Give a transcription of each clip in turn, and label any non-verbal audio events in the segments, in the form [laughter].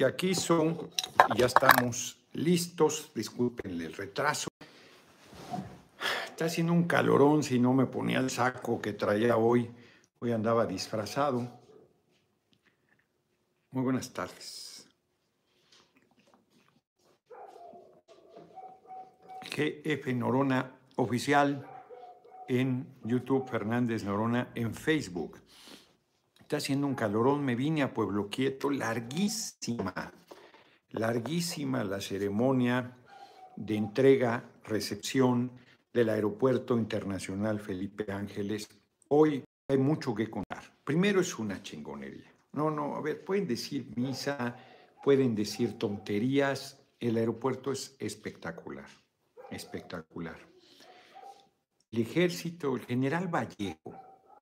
que aquí son, ya estamos listos, disculpen el retraso. Está haciendo un calorón si no me ponía el saco que traía hoy. Hoy andaba disfrazado. Muy buenas tardes. GF Norona Oficial en YouTube, Fernández Norona en Facebook. Está haciendo un calorón, me vine a Pueblo Quieto, larguísima, larguísima la ceremonia de entrega, recepción del Aeropuerto Internacional Felipe Ángeles. Hoy hay mucho que contar. Primero es una chingonería. No, no, a ver, pueden decir misa, pueden decir tonterías. El aeropuerto es espectacular, espectacular. El ejército, el general Vallejo,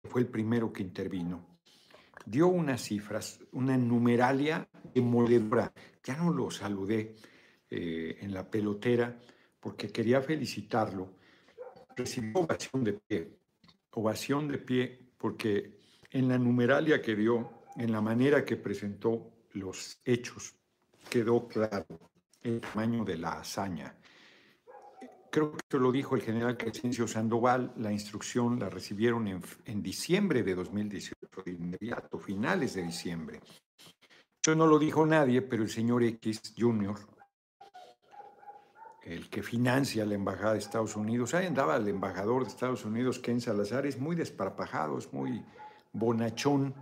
fue el primero que intervino, dio unas cifras, una numeralia demoledora. Ya no lo saludé eh, en la pelotera porque quería felicitarlo. Recibió ovación de pie, ovación de pie porque en la numeralia que dio, en la manera que presentó los hechos, quedó claro el tamaño de la hazaña creo que lo dijo el general Crescencio Sandoval, la instrucción la recibieron en, diciembre de 2018, de inmediato, finales de diciembre. Eso no lo dijo nadie, pero el señor X Jr., el que financia la embajada de Estados Unidos, ahí andaba el embajador de Estados Unidos, Ken Salazar, es muy desparpajado, es muy bonachón,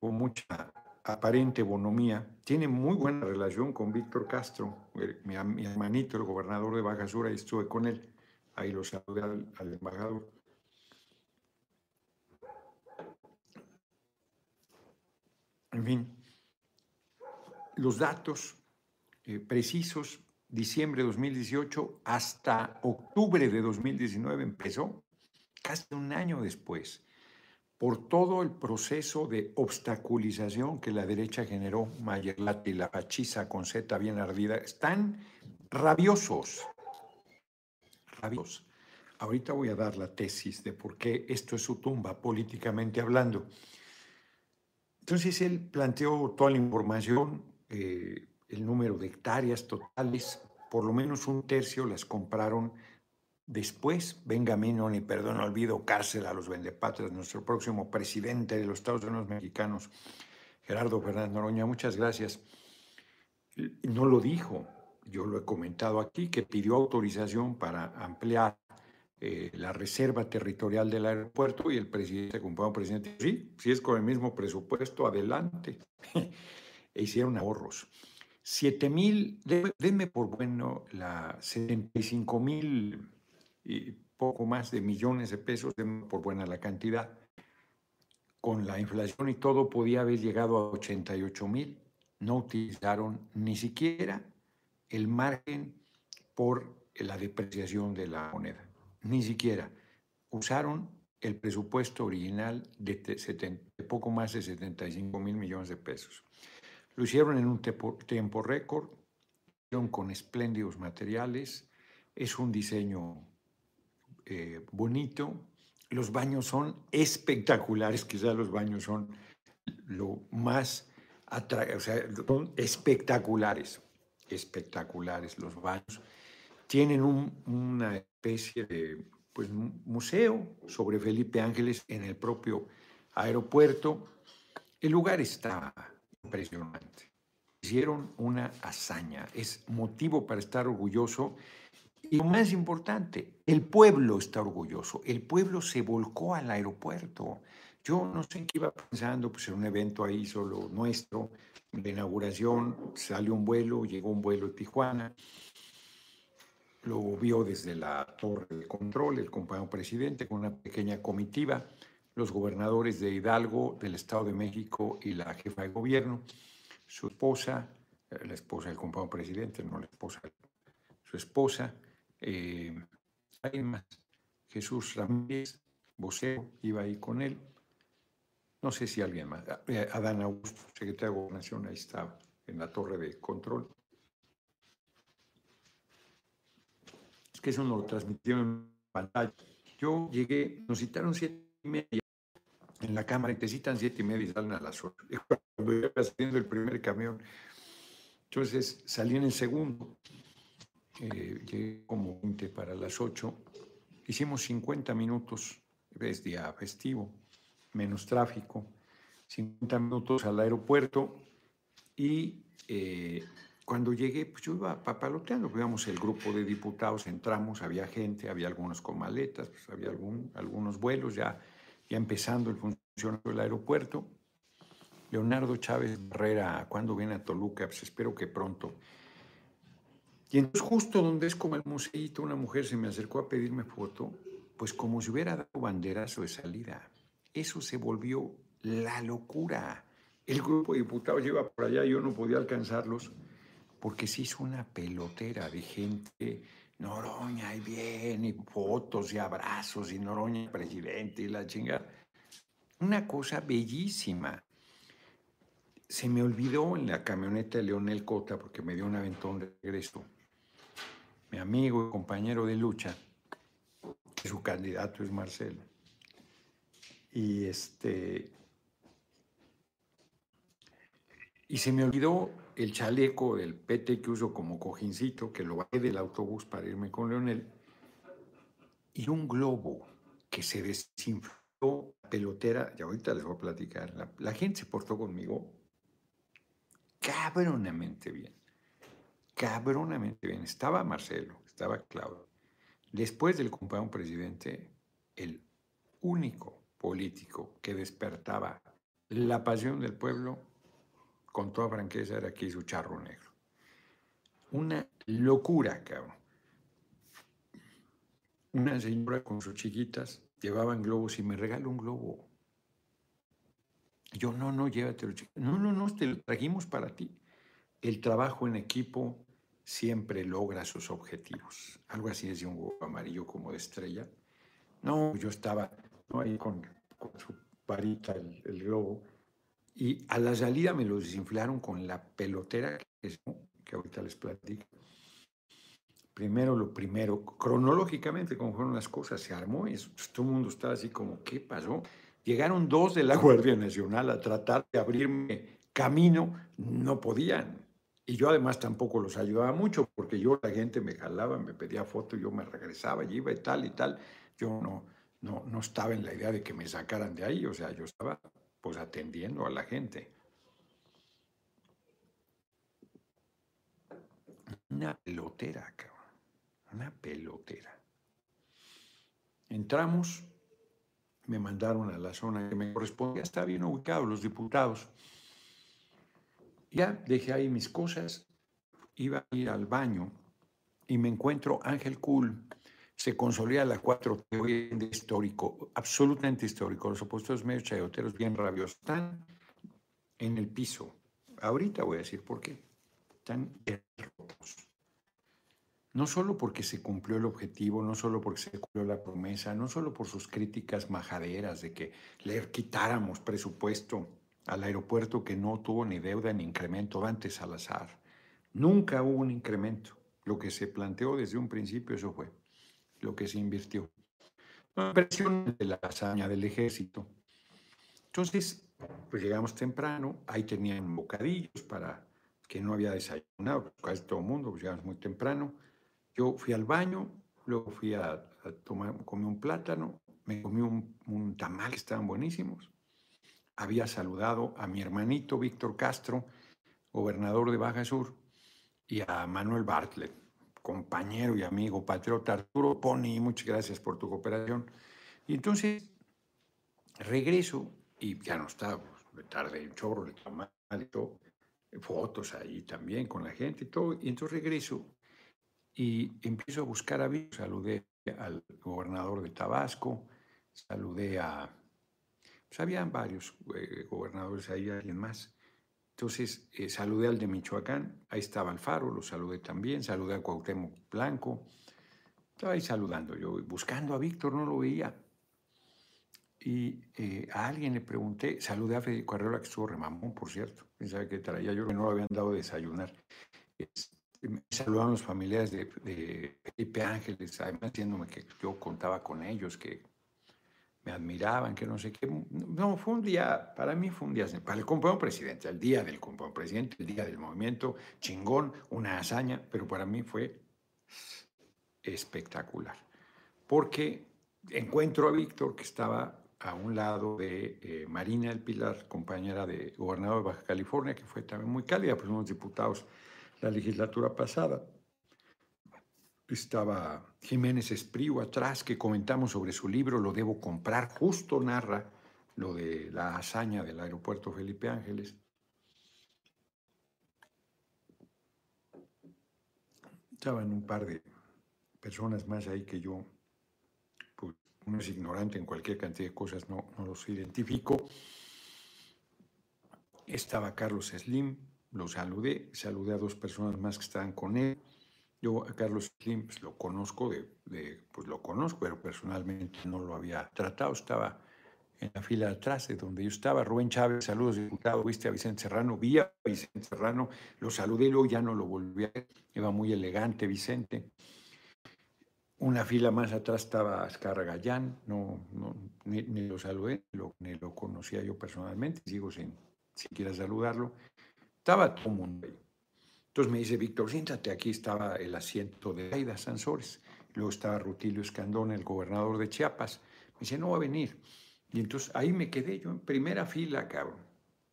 con mucha aparente bonomía, tiene muy buena relación con Víctor Castro, mi, hermanito, el gobernador de Baja Sur, ahí estuve con él, ahí lo saludé al, embajador. En fin, los datos eh, precisos, diciembre de 2018 hasta octubre de 2019 empezó, casi un año después por todo el proceso de obstaculización que la derecha generó, Mayerlati la fachiza con Z bien ardida, están rabiosos, rabiosos. Ahorita voy a dar la tesis de por qué esto es su tumba políticamente hablando. Entonces él planteó toda la información, eh, el número de hectáreas totales, por lo menos un tercio las compraron Después, no ni perdón, olvido, cárcel a los vendepatrias, nuestro próximo presidente de los Estados Unidos mexicanos, Gerardo Fernández Noroña, muchas gracias. No lo dijo, yo lo he comentado aquí, que pidió autorización para ampliar eh, la reserva territorial del aeropuerto y el presidente, como presidente, sí, si es con el mismo presupuesto, adelante. [laughs] e hicieron ahorros. 7 mil, denme por bueno la 75 mil y poco más de millones de pesos, por buena la cantidad. Con la inflación y todo podía haber llegado a 88 mil. No utilizaron ni siquiera el margen por la depreciación de la moneda. Ni siquiera. Usaron el presupuesto original de, poco más de 75 mil millones de pesos. Lo hicieron en un tiempo récord, con espléndidos materiales, es un diseño eh, bonito. Los baños son espectaculares, quizás los baños son lo más atractivo, o sea, son espectaculares, espectaculares los baños. Tienen una especie de pues, museo sobre Felipe Ángeles en el propio aeropuerto. El lugar está impresionante. Hicieron una hazaña, es motivo para estar orgulloso y lo más importante, el pueblo está orgulloso. El pueblo se volcó al aeropuerto. Yo no sé en qué iba pensando, pues en un evento ahí solo nuestro, de inauguración, salió un vuelo, llegó un vuelo de Tijuana, lo vio desde la torre de control el compañero presidente con una pequeña comitiva, los gobernadores de Hidalgo, del Estado de México y la jefa de gobierno, su esposa, eh, la esposa del compañero presidente, no la esposa, su esposa, eh, más. Jesús Ramírez, vocero, iba ahí con él. No sé si alguien más. Eh, Adán Augusto, secretario de Gobernación, ahí estaba, en la torre de control. Es que eso no lo transmitieron en pantalla. Yo llegué, nos citaron siete y media. en la cámara, necesitan siete y media y salen a las ocho. Y [laughs] cuando iba saliendo el primer camión, entonces salí en el segundo, eh, llegué como 20 para las ocho, hicimos 50 minutos, es día festivo, menos tráfico, 50 minutos al aeropuerto y eh, cuando llegué, pues yo iba papaloteando, íbamos el grupo de diputados, entramos, había gente, había algunos con maletas, pues había algún, algunos vuelos, ya, ya empezando el funcionamiento del aeropuerto. Leonardo Chávez Herrera, cuando viene a Toluca? Pues espero que pronto. Y entonces justo donde es como el museito, una mujer se me acercó a pedirme foto, pues como si hubiera dado banderazo de salida. Eso se volvió la locura. El grupo de diputados lleva por allá, yo no podía alcanzarlos, porque se hizo una pelotera de gente, Noroña y bien, y fotos y abrazos, y Noroña presidente y la chingada. Una cosa bellísima. Se me olvidó en la camioneta de Leonel Cota, porque me dio un aventón de regreso, mi amigo y compañero de lucha, que su candidato es Marcelo. Y este. Y se me olvidó el chaleco del PT que uso como cojincito, que lo bajé del autobús para irme con Leonel, y un globo que se desinfló, pelotera, y ahorita les voy a platicar, la, la gente se portó conmigo cabronamente bien, cabronamente bien. Estaba Marcelo, estaba Claudio. Después del compañero presidente, el único político que despertaba la pasión del pueblo con toda franqueza, era aquí su charro negro. Una locura, cabrón. Una señora con sus chiquitas llevaban globos y me regaló un globo. Yo, no, no, llévatelo. No, no, no, te lo trajimos para ti. El trabajo en equipo siempre logra sus objetivos. Algo así es de un globo amarillo como de estrella. No, yo estaba ahí con, su varita, el, el globo, y a la salida me lo desinflaron con la pelotera que, que ahorita les platico. Primero lo primero, cronológicamente, como fueron las cosas, se armó y todo el mundo estaba así como, ¿qué pasó? Llegaron dos de la [laughs] Guardia Nacional a tratar de abrirme camino, no podían. Y yo además tampoco los ayudaba mucho, porque yo la gente me jalaba, me pedía fotos, yo me regresaba, y iba y tal y tal. Yo no, no, no estaba en la idea de que me sacaran de ahí, o sea, yo estaba pues atendiendo a la gente. Una pelotera, cabrón. Una pelotera. Entramos, me mandaron a la zona que me correspondía, está bien ubicado, los diputados. Ya dejé ahí mis cosas, iba a ir al baño y me encuentro Ángel Cool, se consolida la 4 hoy de histórico, absolutamente histórico. Los opuestos medios chayoteros bien rabiosos están en el piso. Ahorita voy a decir por qué. Están derrotados. No solo porque se cumplió el objetivo, no solo porque se cumplió la promesa, no solo por sus críticas majaderas de que le quitáramos presupuesto al aeropuerto que no tuvo ni deuda ni incremento antes al azar. Nunca hubo un incremento. Lo que se planteó desde un principio, eso fue lo que se invirtió. La presión de la hazaña del ejército. Entonces, pues llegamos temprano, ahí tenían bocadillos para que no había desayunado, pues, casi todo el mundo, pues llegamos muy temprano. Yo fui al baño, luego fui a, tomar, comí un plátano, me comí un, un tamal que estaban buenísimos. Había saludado a mi hermanito Víctor Castro, gobernador de Baja Sur, y a Manuel Bartlett, compañero y amigo, patriota Arturo Poni, muchas gracias por tu cooperación. Y entonces regreso y ya no estaba, pues, tarde un chorro y todo, fotos ahí también con la gente y todo. Y entonces regreso y empiezo a buscar a Víctor. Saludé al gobernador de Tabasco, saludé a. Pues habían varios eh, gobernadores ahí, alguien más. Entonces eh, saludé al de Michoacán, ahí estaba Alfaro, lo saludé también, saludé a Cuauhtémoc Blanco, estaba ahí saludando yo, buscando a Víctor, no lo veía. Y eh, a alguien le pregunté, saludé a Federico Arreola, que estuvo remamón, por cierto, pensaba que traía, yo que no lo habían dado de desayunar. me saludaron los familiares de, de Felipe Ángeles, además diciéndome que yo contaba con ellos, que me admiraban, que no sé qué. No, fue un día, para mí fue un día, para el compañero presidente, el día del compañero presidente, el día del movimiento, chingón, una hazaña, pero para mí fue espectacular. Porque encuentro a Víctor, que estaba a un lado de eh, Marina del Pilar, compañera de gobernador de Baja California, que fue también muy cálida, unos diputados la legislatura pasada. Estaba Jiménez Espriu atrás, que comentamos sobre su libro, lo debo comprar, justo narra lo de la hazaña del aeropuerto Felipe Ángeles. Estaban un par de personas más ahí que yo uno es ignorante en cualquier cantidad de cosas, no, no los identifico. Estaba Carlos Slim, lo saludé, saludé a dos personas más que estaban con él. Yo a Carlos Slim pues, lo conozco, pues lo conozco, pero personalmente no lo había tratado. Estaba en la fila atrás de donde yo estaba. Rubén Chávez, saludos, diputado. Viste a Vicente Serrano, vi a Vicente Serrano, lo saludé, luego ya no lo volví a ver. Iba muy elegante Vicente. Una fila más atrás estaba Ascar Gallán, no, ni, lo saludé, ni lo conocía yo personalmente, sigo sin siquiera saludarlo. Estaba todo el mundo ahí. Entonces me dice, Víctor, siéntate, aquí estaba el asiento de Aida Sansores, luego estaba Rutilio Escandón, el gobernador de Chiapas. Me dice, no va a venir. Y entonces ahí me quedé yo en primera fila, cabrón.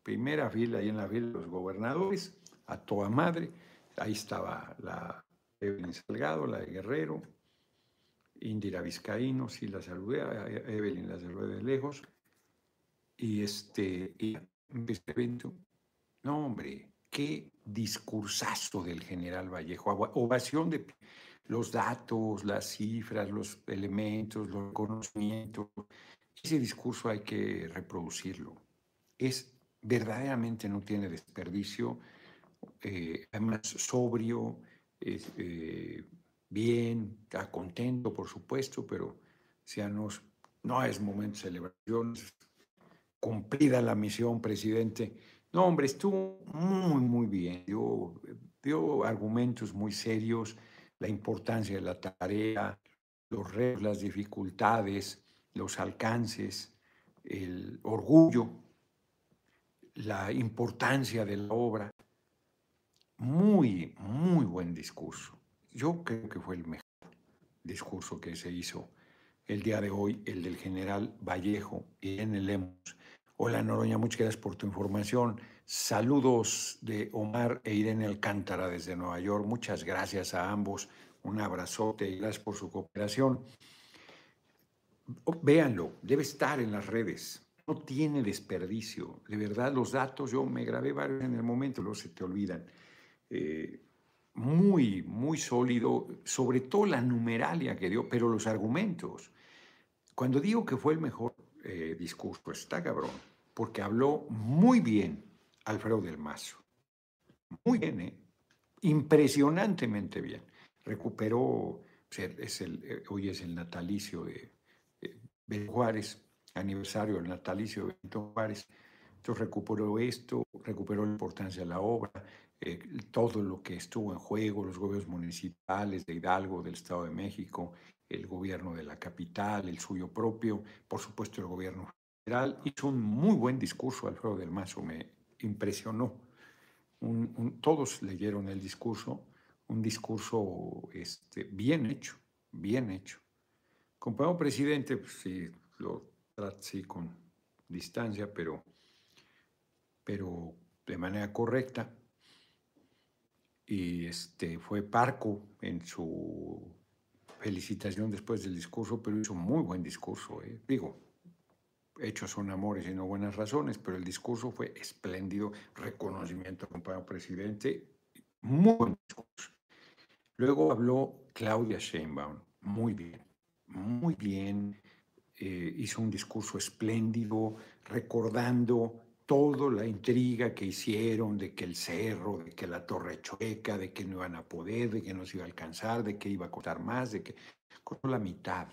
Primera fila, ahí en la fila de los gobernadores, a toda madre. Ahí estaba la Evelyn Salgado, la de Guerrero, Indira Vizcaíno, sí la saludé, Evelyn la saludé de lejos. Y este, y este evento, no hombre, qué discursazo del general Vallejo, ovación de los datos, las cifras, los elementos, los conocimientos. Ese discurso hay que reproducirlo. Es verdaderamente no tiene desperdicio, eh, además sobrio, eh, bien, está contento, por supuesto, pero seanos, no es momento de celebración, cumplida la misión, presidente. No, hombre, estuvo muy, muy bien. Dio, dio argumentos muy serios, la importancia de la tarea, los retos, las dificultades, los alcances, el orgullo, la importancia de la obra. Muy, muy buen discurso. Yo creo que fue el mejor discurso que se hizo el día de hoy, el del general Vallejo y en el Lemos. Hola Noroña, muchas gracias por tu información. Saludos de Omar e Irene Alcántara desde Nueva York. Muchas gracias a ambos. Un abrazote y gracias por su cooperación. Véanlo, debe estar en las redes. No tiene desperdicio. De verdad, los datos, yo me grabé varios en el momento, luego se te olvidan. Eh, muy, muy sólido, sobre todo la numeralia que dio, pero los argumentos. Cuando digo que fue el mejor eh, discurso, está cabrón, porque habló muy bien Alfredo del Mazo. Muy bien, ¿eh? impresionantemente bien. Recuperó, es el, eh, hoy es el natalicio de Benito Juárez, aniversario del natalicio de Benito Juárez. Entonces recuperó esto, recuperó la importancia de la obra, eh, todo lo que estuvo en juego, los gobiernos municipales de Hidalgo, del Estado de México, el gobierno de la capital, el suyo propio, por supuesto el gobierno federal. Hizo un muy buen discurso Alfredo del Mazo, me impresionó. todos leyeron el discurso, un discurso este, bien hecho, bien hecho. Compañero presidente, pues, sí, lo trata sí con distancia, pero, pero de manera correcta y este, fue parco en su felicitación después del discurso, pero hizo muy buen discurso. ¿eh? Digo, hechos son amores y no buenas razones, pero el discurso fue espléndido, reconocimiento compañero presidente, muy buen discurso. Luego habló Claudia Sheinbaum, muy bien, muy bien, eh, hizo un discurso espléndido, recordando toda la intriga que hicieron de que el cerro, de que la torre chueca, de que no iban a poder, de que no se iba a alcanzar, de que iba a costar más, de que costó la mitad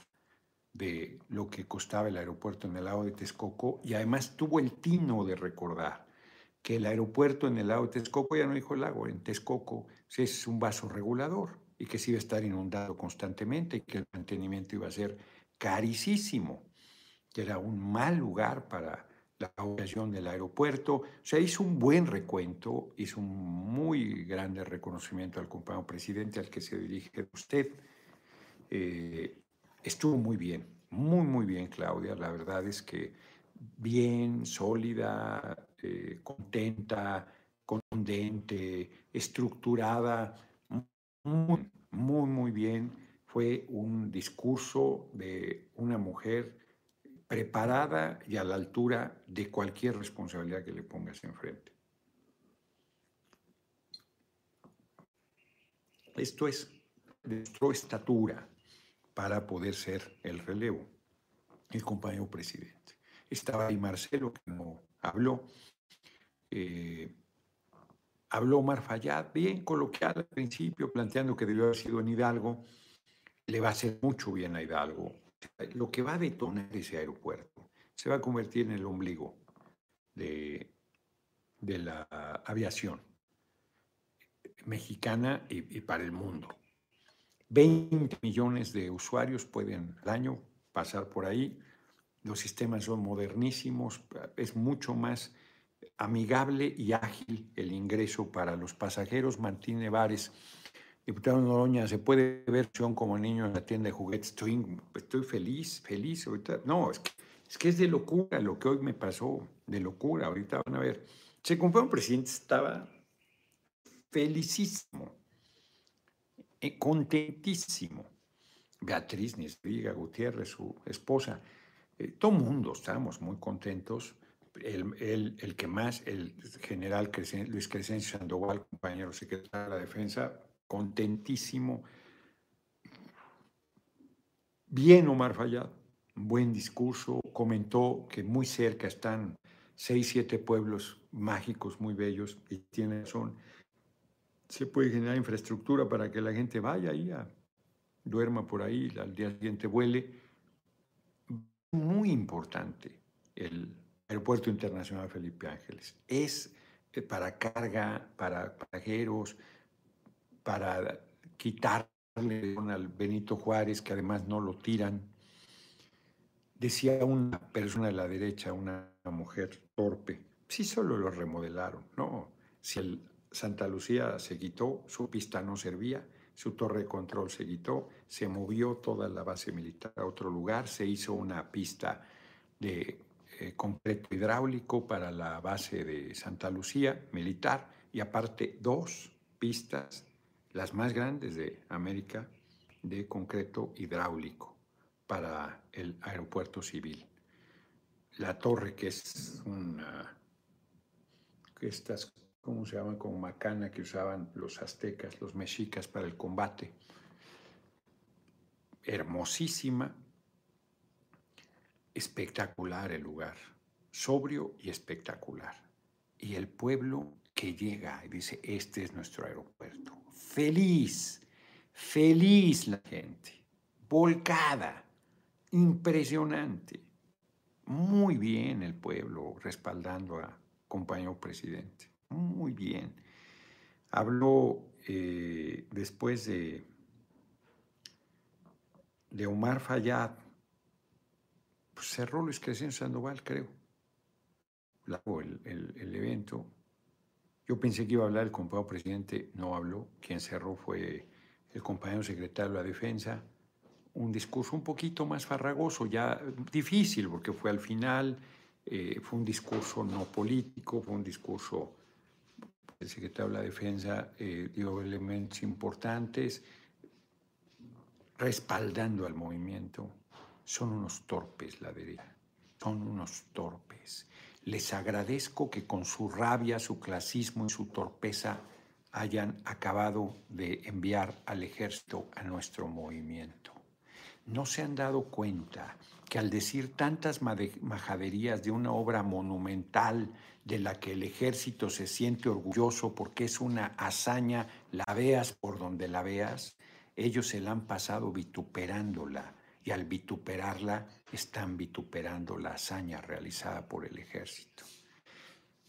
de lo que costaba el aeropuerto en el lago de Texcoco y además tuvo el tino de recordar que el aeropuerto en el lago de Texcoco, ya no dijo el lago, en Texcoco es un vaso regulador y que se iba a estar inundado constantemente y que el mantenimiento iba a ser carísimo. que era un mal lugar para la operación del aeropuerto. O sea, hizo un buen recuento, hizo un muy grande reconocimiento al compañero presidente al que se dirige usted. Eh, estuvo muy bien, muy, muy bien, Claudia. La verdad es que bien, sólida, eh, contenta, contundente, estructurada, muy, muy, muy bien. Fue un discurso de una mujer preparada y a la altura de cualquier responsabilidad que le pongas enfrente. Esto es nuestra estatura para poder ser el relevo, el compañero presidente. Estaba ahí Marcelo, que no habló. Eh, habló Omar Fayad, bien coloquial al principio, planteando que debió haber sido en Hidalgo. Le va a hacer mucho bien a Hidalgo lo que va a detonar ese aeropuerto se va a convertir en el ombligo de, de la aviación mexicana y, para el mundo. 20 millones de usuarios pueden al año pasar por ahí. Los sistemas son modernísimos, es mucho más amigable y ágil el ingreso para los pasajeros. Martín Nevares Diputado Noroña, ¿se puede ver como niño en la tienda de juguetes? Estoy, feliz, feliz. No, es que, es de locura lo que hoy me pasó, de locura. Ahorita van a ver. Se compró un presidente, estaba felicísimo, eh, contentísimo. Beatriz Nisviga Gutiérrez, su esposa, eh, todo mundo estábamos muy contentos. El, el, el, que más, el general Luis Crescencio Sandoval, compañero secretario de la Defensa, contentísimo. Bien Omar Fayad, buen discurso, comentó que muy cerca están seis, siete pueblos mágicos muy bellos y tiene razón. Se puede generar infraestructura para que la gente vaya ahí, duerma por ahí, al día siguiente vuele. Muy importante el Aeropuerto Internacional Felipe Ángeles. Es eh, para carga, para pasajeros, para quitarle al Benito Juárez, que además no lo tiran. Decía una persona de la derecha, una mujer torpe, sí solo lo remodelaron, no. Si el Santa Lucía se quitó, su pista no servía, su torre de control se quitó, se movió toda la base militar a otro lugar, se hizo una pista de eh, concreto hidráulico para la base de Santa Lucía militar y aparte dos pistas las más grandes de América de concreto hidráulico para el aeropuerto civil. La torre, que es una, estas, ¿cómo se llaman? Como macana que usaban los aztecas, los mexicas para el combate. Hermosísima, espectacular el lugar, sobrio y espectacular. Y el pueblo llega y dice, este es nuestro aeropuerto. Feliz, feliz la gente, volcada, impresionante. Muy bien el pueblo respaldando a compañero presidente, muy bien. Habló eh, después de, de Omar Fayad, pues cerró Luis Crescencio Sandoval, creo, el, el evento, yo pensé que iba a hablar el compañero presidente, no habló. Quien cerró fue el compañero secretario de la Defensa. Un discurso un poquito más farragoso, ya difícil, porque fue al final, eh, fue un discurso no político, fue un discurso, el secretario de la Defensa eh, dio elementos importantes, respaldando al movimiento. Son unos torpes la derecha, son unos torpes. Les agradezco que con su rabia, su clasismo y su torpeza hayan acabado de enviar al ejército a nuestro movimiento. No se han dado cuenta que al decir tantas majaderías de una obra monumental de la que el ejército se siente orgulloso porque es una hazaña, la veas por donde la veas, ellos se la han pasado vituperándola y al vituperarla están vituperando la hazaña realizada por el ejército.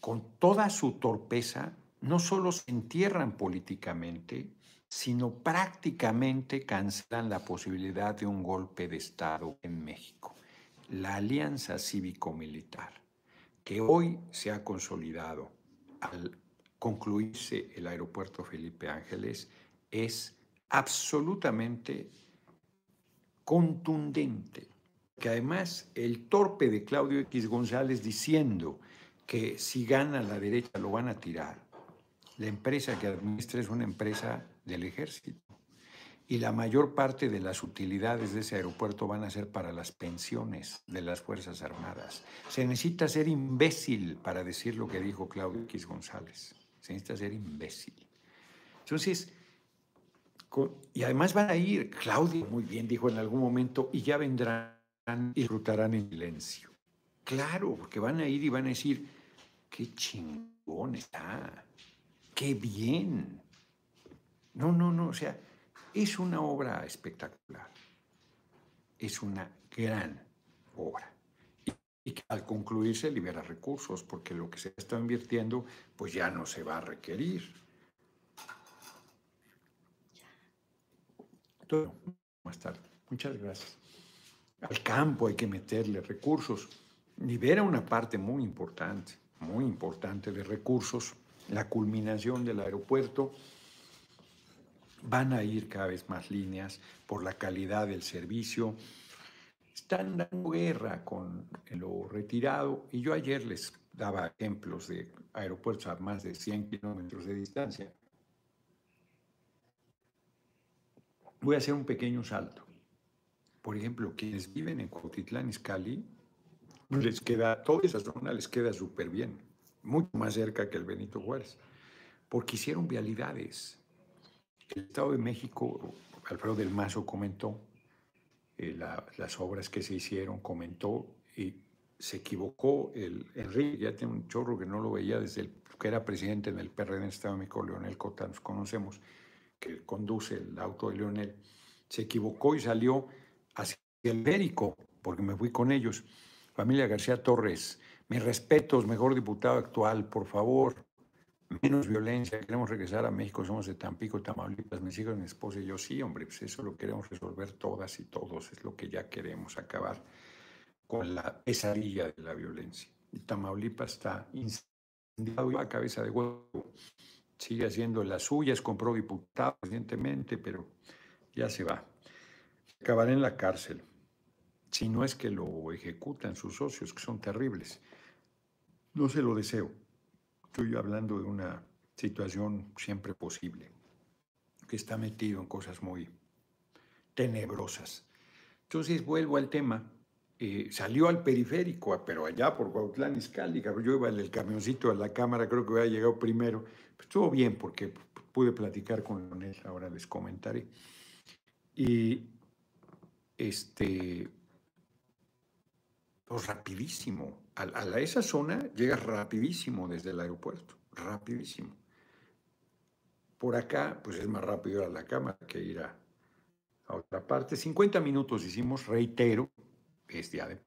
Con toda su torpeza, no solo se entierran políticamente, sino prácticamente cancelan la posibilidad de un golpe de Estado en México. la alianza cívico-militar, que hoy se ha consolidado al concluirse el aeropuerto Felipe Ángeles, es absolutamente contundente. Que además el torpe de Claudio X González diciendo que si gana la derecha lo van a tirar. La empresa que administra es una empresa del ejército y la mayor parte de las utilidades de ese aeropuerto van a ser para las pensiones de las Fuerzas Armadas. Se necesita ser imbécil para decir lo que dijo Claudio X González. Se necesita ser imbécil. Entonces, y además van a ir, Claudio muy bien dijo en algún momento, y ya vendrán y disfrutarán en silencio. Claro, porque van a ir y van a decir, qué chingón está, qué bien. No, no, no, o sea, es una obra espectacular, es una gran obra. Y, que al concluirse libera recursos, porque lo que se está invirtiendo, pues ya no se va a requerir. Más tarde. Muchas gracias. Al campo hay que meterle recursos. Libera una parte muy importante, muy importante de recursos. La culminación del aeropuerto Van a ir cada vez más líneas por la calidad del servicio. Están dando guerra con lo retirado y yo ayer les daba ejemplos de aeropuertos a más de 100 kilómetros de distancia. Voy a hacer un pequeño salto. Por ejemplo, quienes viven en Cuautitlán, Izcalli, les queda, toda esa zona les queda súper bien, mucho más cerca que el Benito Juárez, porque hicieron vialidades, el Estado de México, Alfredo del Mazo comentó eh, las obras que se hicieron, comentó y se equivocó. El, Enrique ya tiene un chorro que no lo veía desde el, que era presidente en el PRD en el Estado de México, Leonel Cota, nos conocemos, que conduce el auto de Leonel. Se equivocó y salió hacia el Bérico, porque me fui con ellos. Familia García Torres, mis respetos, mejor diputado actual, por favor menos violencia, queremos regresar a México, somos de Tampico, Tamaulipas, mis hijos, mi esposa y yo, sí, hombre, pues eso lo queremos resolver todas y todos, es lo que ya queremos, acabar con la pesadilla de la violencia. Y Tamaulipas está incendiado a cabeza de huevo, sigue haciendo las suyas, compró diputado recientemente, pero ya se va. Acabará en la cárcel, si no es que lo ejecutan sus socios, que son terribles. No se lo deseo Estoy hablando de una situación siempre posible, que está metido en cosas muy tenebrosas. Entonces vuelvo al tema. Eh, salió al periférico, pero allá por Cuautlán Izcalli, yo iba en el camioncito a la cámara, creo que había llegado primero. Pues, estuvo bien porque pude platicar con él, ahora les comentaré. Y este, pues rapidísimo. A, esa zona llegas rapidísimo desde el aeropuerto, rapidísimo. Por acá, pues es más rápido ir a la cámara que ir a, otra parte. 50 minutos hicimos, reitero, es de...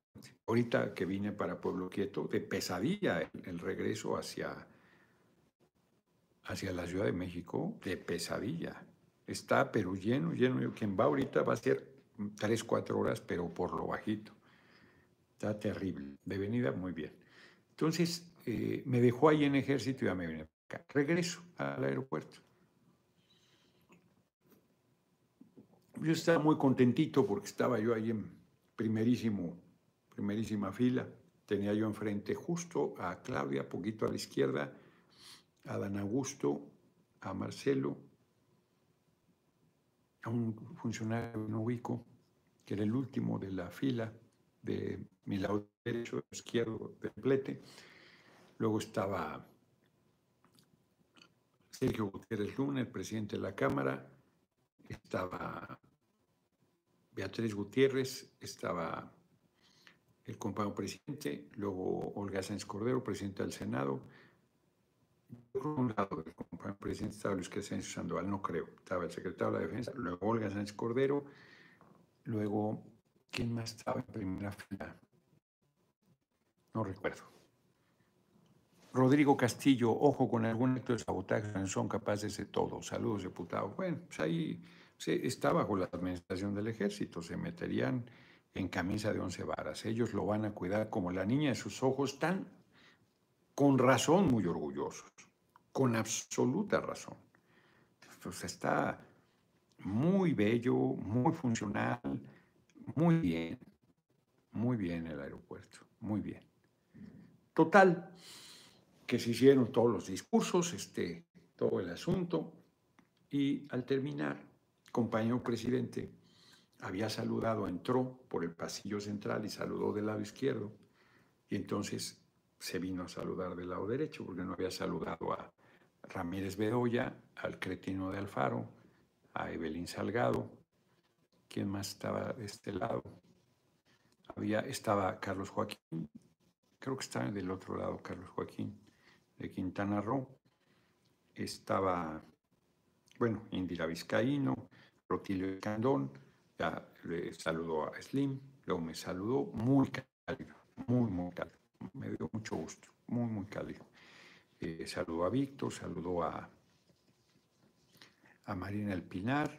Ahorita que vine para Pueblo Quieto, de pesadilla el, el regreso hacia, hacia la Ciudad de México, de pesadilla. Está pero lleno, lleno. Quien va ahorita va a ser tres, cuatro horas, pero por lo bajito. Está terrible. De venida, muy bien. Entonces, eh, me dejó ahí en ejército y ya me vine acá. Regreso al aeropuerto. Yo estaba muy contentito porque estaba yo ahí en primerísimo, primerísima fila. Tenía yo enfrente justo a Claudia, poquito a la izquierda, a Dan Augusto, a Marcelo, a un funcionario no ubico, que era el último de la fila, de mi lado derecho, izquierdo del. Luego estaba Sergio Gutiérrez Luna, el presidente de la Cámara. Estaba Beatriz Gutiérrez, estaba el compañero presidente, luego Olga Sánchez Cordero, presidente del Senado. Por un lado del compañero presidente estaba Luis Crescencio Sandoval, no creo, estaba el secretario de la Defensa, luego Olga Sánchez Cordero, luego ¿Quién más estaba en primera fila? No recuerdo. Rodrigo Castillo, ojo con algún acto de sabotaje, son capaces de todo. Saludos, diputado. Bueno, pues ahí está bajo la administración del ejército, se meterían en camisa de once varas. Ellos lo van a cuidar como la niña de sus ojos, están con razón muy orgullosos, con absoluta razón. Entonces está muy bello, muy funcional, muy bien, muy bien el aeropuerto, muy bien. Total, que se hicieron todos los discursos, este, todo el asunto, y al terminar, compañero presidente había saludado, entró por el pasillo central y saludó del lado izquierdo, y entonces se vino a saludar del lado derecho, porque no había saludado a Ramírez Bedoya, al cretino de Alfaro, a Evelyn Salgado. ¿Quién más estaba de este lado? Había, estaba Carlos Joaquín, creo que estaba del otro lado Carlos Joaquín, de Quintana Roo. Estaba, bueno, Indira Vizcaíno, Rotilio Candón, ya le saludó a Slim, luego me saludó muy cálido, muy, muy cálido. Me dio mucho gusto, muy, muy cálido. Eh, saludó a Víctor, saludó a, a Marina El Pinar,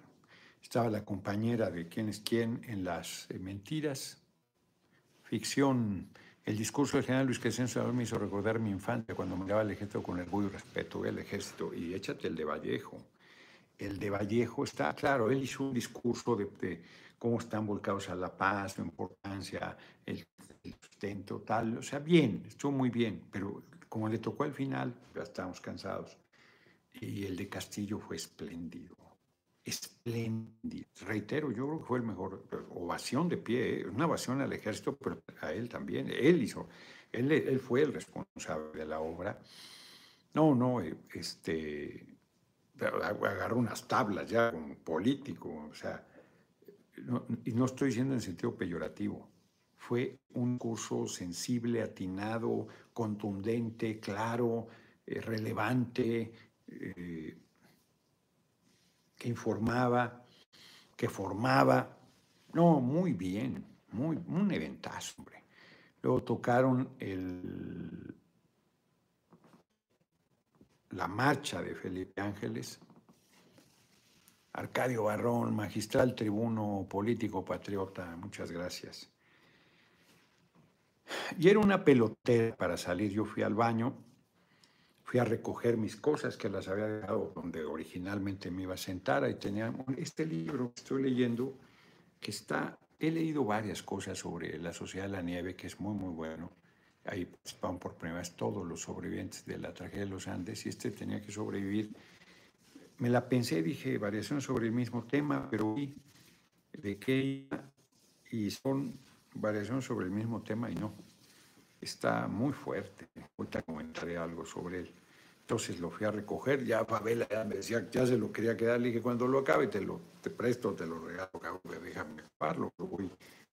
estaba la compañera de quién es quién en las eh, mentiras, ficción. El discurso del general Luis Crescencio me hizo recordar mi infancia cuando miraba al ejército con orgullo y respeto. el ejército y échate el de Vallejo. El de Vallejo está, claro, él hizo un discurso de, cómo están volcados a la paz, la importancia, el, el, sustento, tal. O sea, bien, estuvo muy bien, pero como le tocó al final, ya estábamos cansados. Y el de Castillo fue espléndido, espléndido. Reitero, yo creo que fue el mejor, ovación de pie, ¿eh? una ovación al ejército, pero a él también. Él hizo, él, él fue el responsable de la obra. No, no, eh, este, agarró unas tablas ya como político, o sea, y no estoy diciendo en sentido peyorativo. Fue un curso sensible, atinado, contundente, claro, eh, relevante, eh, que informaba, que formaba. No, muy bien, muy, un eventazo, hombre. Luego tocaron el, la marcha de Felipe Ángeles, Arcadio Barrón, magistral tribuno político patriota, muchas gracias. Y era una pelotera para salir, yo fui al baño fui a recoger mis cosas que las había dejado donde originalmente me iba a sentar. Ahí tenía este libro que estoy leyendo, que está, he leído varias cosas sobre la sociedad de la nieve, que es muy, muy bueno. Ahí van por primera vez todos los sobrevivientes de la tragedia de los Andes y este tenía que sobrevivir. Me la pensé, dije, variaciones sobre el mismo tema, pero vi de qué y son variaciones sobre el mismo tema y no está muy fuerte. Ahorita comentaré algo sobre él. Entonces lo fui a recoger, ya Fabela ya me decía, ya se lo quería quedar, le dije, cuando lo acabe te lo te presto, te lo regalo, déjame acabarlo, lo voy,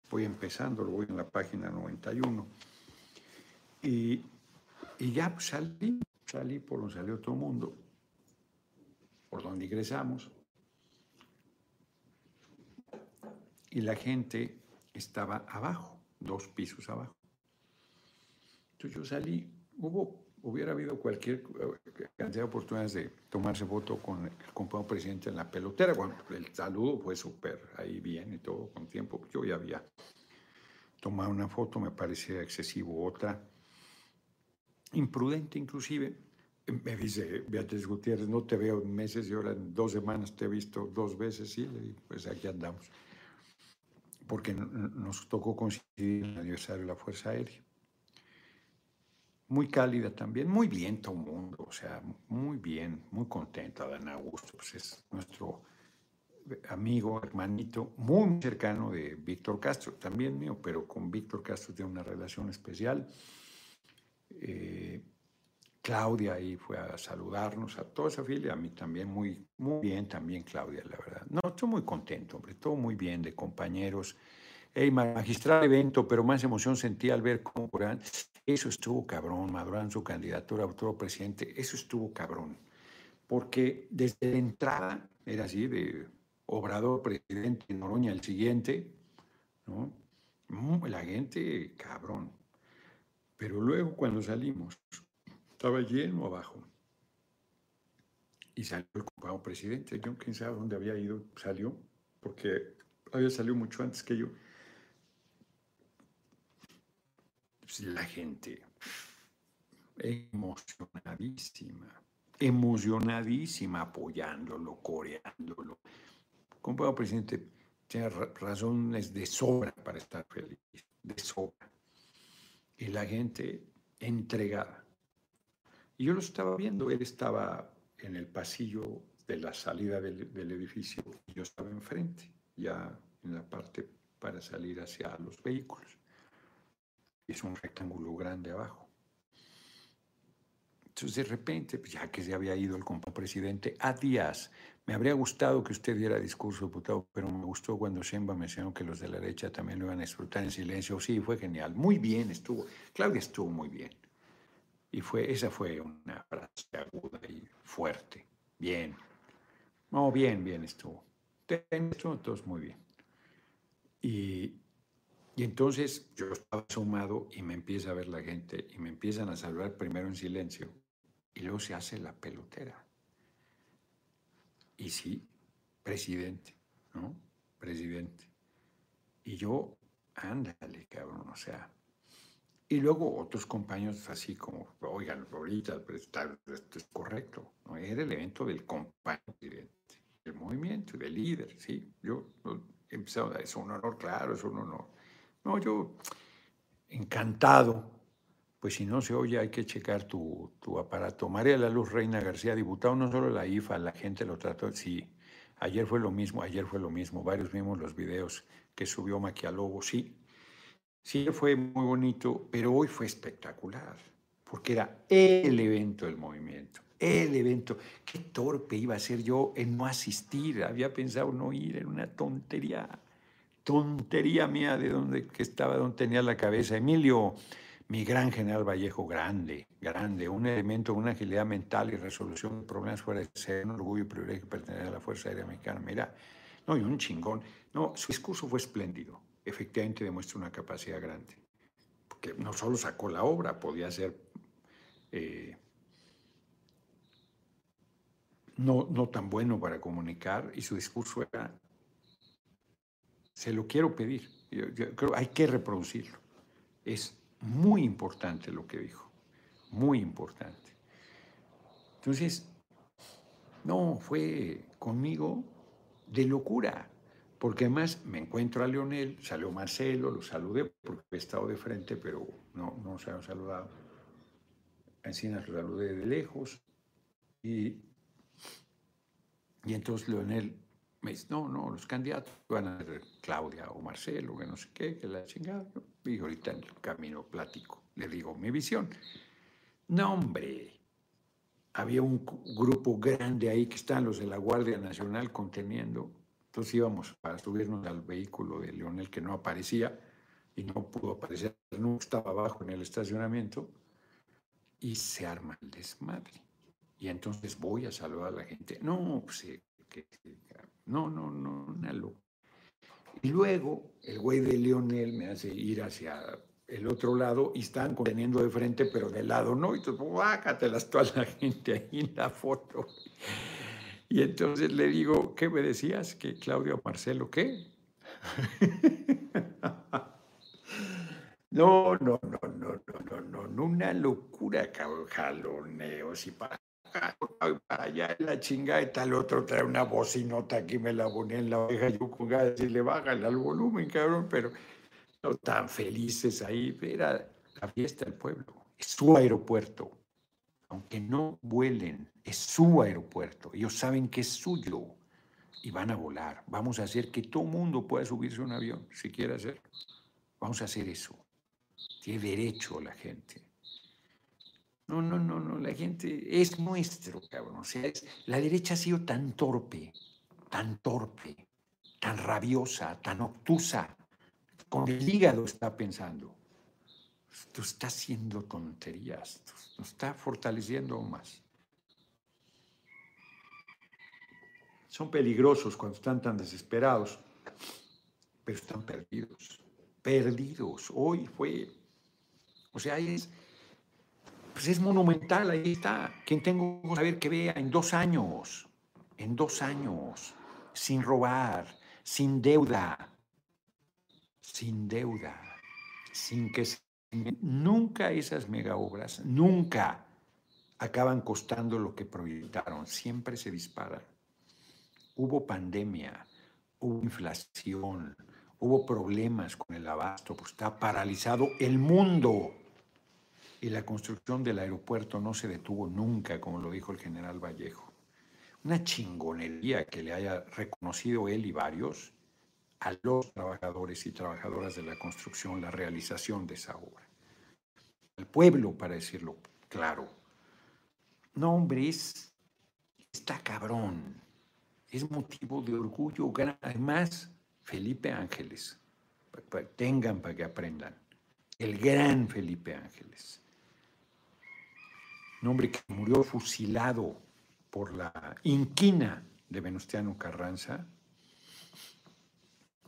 voy empezando, lo voy en la página 91. Y, ya pues, salí, salí por donde salió todo el mundo, por donde ingresamos. Y la gente estaba abajo, dos pisos abajo yo salí, hubo, hubiera habido cualquier eh, cantidad de oportunidades de tomarse foto con el compañero presidente en la pelotera. Bueno, el saludo fue súper ahí bien y todo con tiempo. Yo ya había tomado una foto, me parecía excesivo otra, imprudente inclusive. Me dice Beatriz Gutiérrez, no te veo en meses y ahora en dos semanas te he visto dos veces, y pues aquí andamos. Porque nos tocó coincidir el aniversario de la Fuerza Aérea muy cálida también, muy bien todo el mundo, o sea, muy bien, muy contenta, Dan Augusto, pues es nuestro amigo, hermanito, muy cercano de Víctor Castro, también mío, pero con Víctor Castro tiene una relación especial. Eh, Claudia ahí fue a saludarnos, a toda esa familia, a mí también muy, muy bien, también Claudia, la verdad. No, estoy muy contento, hombre, todo muy bien, de compañeros. Hey, magistral evento, pero más emoción sentí al ver cómo eso estuvo cabrón, Maduro su candidatura a otro presidente, eso estuvo cabrón. Porque desde la entrada era así, de Obrador presidente, Noroña el siguiente, ¿no? Mm, la gente, cabrón. Pero luego cuando salimos, estaba lleno abajo. Y salió el compañero presidente. Yo quién sabe dónde había ido, salió, porque había salido mucho antes que yo. pues, la gente emocionadísima, emocionadísima apoyándolo, coreándolo. Compadre presidente, tiene razones de sobra para estar feliz, de sobra. Y la gente entregada. Yo lo estaba viendo, él estaba en el pasillo de la salida del, edificio yo estaba enfrente, ya en la parte para salir hacia los vehículos. Es un rectángulo grande abajo. Entonces, de repente, pues, ya que se había ido el presidente, a días, me habría gustado que usted diera discurso, diputado, pero me gustó cuando Shemba mencionó que los de la derecha también lo iban a disfrutar en silencio. Sí, fue genial. Muy bien estuvo. Claudia estuvo muy bien. Y fue, esa fue una frase aguda y fuerte. Bien. No, bien, bien estuvo. Estuvo todos muy bien. Y, y entonces yo estaba sumado y me empieza a ver la gente y me empiezan a saludar primero en silencio y luego se hace la pelotera. Y sí, presidente, ¿no? Presidente. Y yo, ándale, cabrón, o sea. Y luego otros compañeros así como, oigan, ahorita esto es correcto. ¿no? Era el evento del compañero presidente, del movimiento, del líder, sí. Yo he empezado, es un honor, claro, es un honor. No, yo encantado pues si no se oye hay que checar tu, aparato. María La Luz Reina García, diputado no solo la IFA, la gente lo trató, sí, ayer fue lo mismo, ayer fue lo mismo, varios vimos los videos que subió Maquialobo, sí, sí fue muy bonito, pero hoy fue espectacular, porque era el evento del movimiento, el evento. Qué torpe iba a ser yo en no asistir, había pensado no ir, era una tontería, tontería mía de donde que estaba, donde tenía la cabeza. Emilio, mi gran general Vallejo, grande, grande, un elemento, una agilidad mental y resolución de problemas fuera de ser, un orgullo y privilegio pertenecer a la Fuerza Aérea Mexicana. Mira, no, y un chingón. No, su discurso fue espléndido. Efectivamente demuestra una capacidad grande. Porque no solo sacó la obra, podía ser eh, no, no tan bueno para comunicar y su discurso era, se lo quiero pedir, yo creo hay que reproducirlo. Es muy importante lo que dijo, muy importante. Entonces, no, fue conmigo de locura, porque además me encuentro a Leonel, salió Marcelo, lo saludé porque he estado de frente, pero no, no se han saludado. Encima lo saludé de lejos y, y entonces Leonel me dice, no, no, los candidatos van a ser Claudia o Marcelo, que no sé qué, que la chingada. Y ahorita en el camino plático le digo mi visión. No, hombre, había un grupo grande ahí que están los de la Guardia Nacional conteniendo. Entonces íbamos para subirnos al vehículo de Leonel que no aparecía y no pudo aparecer, no estaba abajo en el estacionamiento y se arma el desmadre. Y entonces voy a saludar a la gente. No, pues eh, que, no, no, no, una Y luego el güey de Lionel me hace ir hacia el otro lado y están conteniendo de frente, pero de lado no. Y entonces, bácatelas toda la gente ahí en la foto. Y entonces le digo, ¿qué me decías? ¿Que Claudio Marcelo qué? [laughs] No, no, no, no, no, no, no, una locura, jaloneos y para para allá la chingada y tal otro trae una bocinota aquí, me la pone en la oreja, yo con ganas y le bajan al volumen, cabrón, pero no tan felices ahí, era la fiesta del pueblo, es su aeropuerto, aunque no vuelen, es su aeropuerto, ellos saben que es suyo y van a volar, vamos a hacer que todo mundo pueda subirse a un avión, si quiere hacerlo, vamos a hacer eso, tiene derecho la gente. No, no, no, no, la gente es nuestro, cabrón. O sea, la derecha ha sido tan torpe, tan torpe, tan rabiosa, tan obtusa. Con el hígado está pensando. Esto está haciendo tonterías, nos está fortaleciendo aún más. Son peligrosos cuando están tan desesperados, pero están perdidos, perdidos. Hoy fue, o sea, es pues es monumental, ahí está. Quien tengo que saber que vea en dos años, en dos años, sin robar, sin deuda, sin deuda, sin que se Nunca esas mega obras, nunca acaban costando lo que proyectaron, siempre se disparan. Hubo pandemia, hubo inflación, hubo problemas con el abasto, pues está paralizado el mundo. Y la construcción del aeropuerto no se detuvo nunca, como lo dijo el general Vallejo. Una chingonería que le haya reconocido él y varios a los trabajadores y trabajadoras de la construcción la realización de esa obra. Al pueblo, para decirlo claro. No, hombre, es, está cabrón. Es motivo de orgullo. Además, Felipe Ángeles, tengan para que aprendan. El gran Felipe Ángeles. Un hombre que murió fusilado por la inquina de Venustiano Carranza,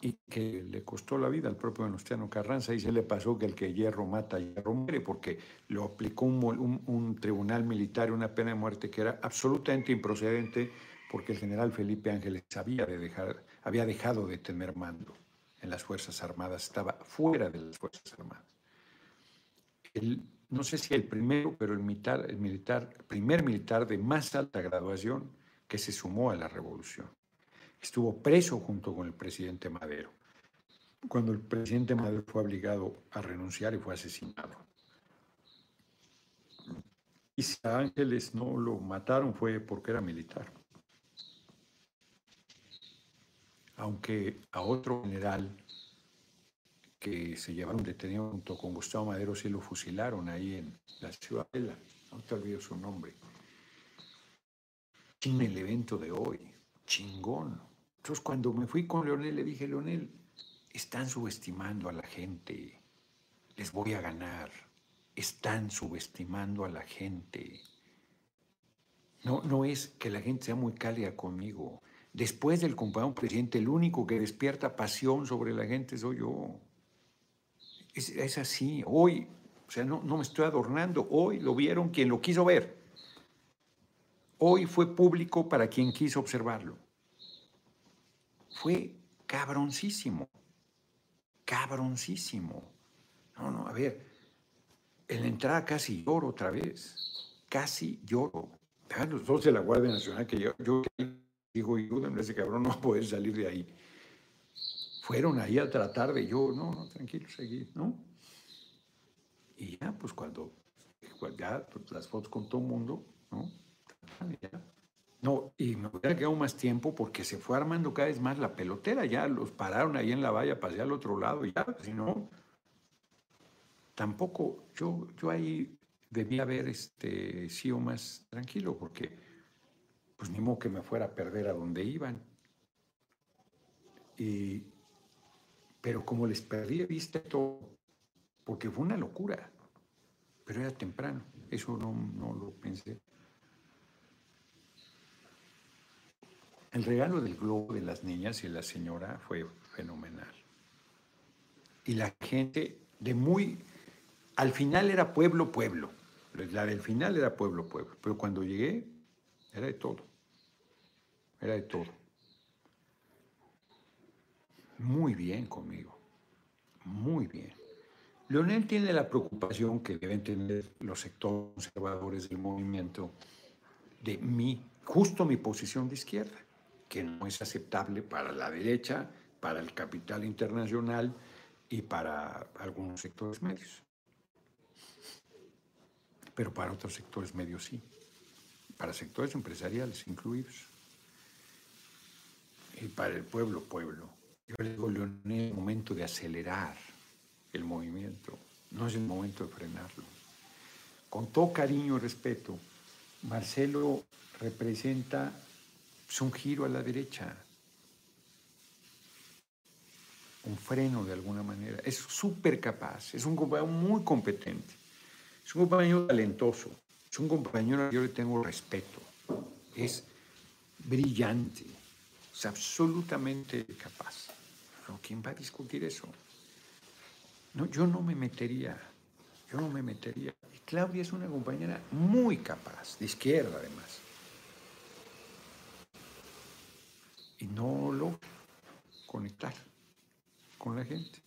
y que le costó la vida al propio Venustiano Carranza y se le pasó que el que hierro mata, hierro muere, porque lo aplicó un, tribunal militar una pena de muerte que era absolutamente improcedente porque el general Felipe Ángeles había, de dejar, había dejado de tener mando en las Fuerzas Armadas, estaba fuera de las Fuerzas Armadas. No sé si el primero, pero el militar, el militar, primer militar de más alta graduación que se sumó a la revolución estuvo preso junto con el presidente Madero, cuando el presidente Madero fue obligado a renunciar y fue asesinado. Y si a Ángeles no lo mataron fue porque era militar. Aunque a otro general que se llevaron detenido junto con Gustavo Madero sí lo fusilaron ahí en la ciudadela. No te olvido su nombre. En el evento de hoy, chingón. Entonces cuando me fui con Leonel le dije, Leonel, están subestimando a la gente, les voy a ganar, están subestimando a la gente. No, no es que la gente sea muy cálida conmigo. Después del compañero presidente, el único que despierta pasión sobre la gente soy yo. Es, así. Hoy, o sea, no, no me estoy adornando. Hoy lo vieron quien lo quiso ver. Hoy fue público para quien quiso observarlo fue cabroncísimo, cabroncísimo. No, no, a ver, en la entrada casi lloro otra vez, casi lloro. Los dos de la Guardia Nacional que yo, yo digo, ayúdenme, ese cabrón no puede salir de ahí. Fueron ahí a tratar de yo, no, no, tranquilo, seguir, ¿no? Y ya, pues cuando, ya pues, las fotos con todo el mundo, ¿no? No, y me hubiera quedado más tiempo porque se fue armando cada vez más la pelotera. Ya los pararon ahí en la valla, pasé al otro lado y ya, si no, tampoco, yo, yo ahí debía haber este, sido más tranquilo porque pues ni modo que me fuera a perder a donde iban. Y, pero como les perdí de vista todo, porque fue una locura, pero era temprano, eso no, no lo pensé. El regalo del globo de las niñas y la señora fue fenomenal. Y la gente de muy... Al final era pueblo, pueblo. La del final era pueblo, pueblo. Pero cuando llegué, era de todo. Era de todo. Muy bien conmigo. Muy bien. Leonel tiene la preocupación que deben tener los sectores conservadores del movimiento de mí, justo mi posición de izquierda que no es aceptable para la derecha, para el capital internacional y para algunos sectores medios. Pero para otros sectores medios sí, para sectores empresariales incluidos. Y para el pueblo, pueblo. Yo le digo, Leonel, es el momento de acelerar el movimiento, no es el momento de frenarlo. Con todo cariño y respeto, Marcelo representa es un giro a la derecha, un freno de alguna manera. Es súper capaz, es un compañero muy competente, es un compañero talentoso, es un compañero al que yo le tengo respeto, es brillante, es absolutamente capaz. Pero ¿quién va a discutir eso? No, yo no me metería, yo no me metería. Y Claudia es una compañera muy capaz, de izquierda además. y no lo conectar con la gente.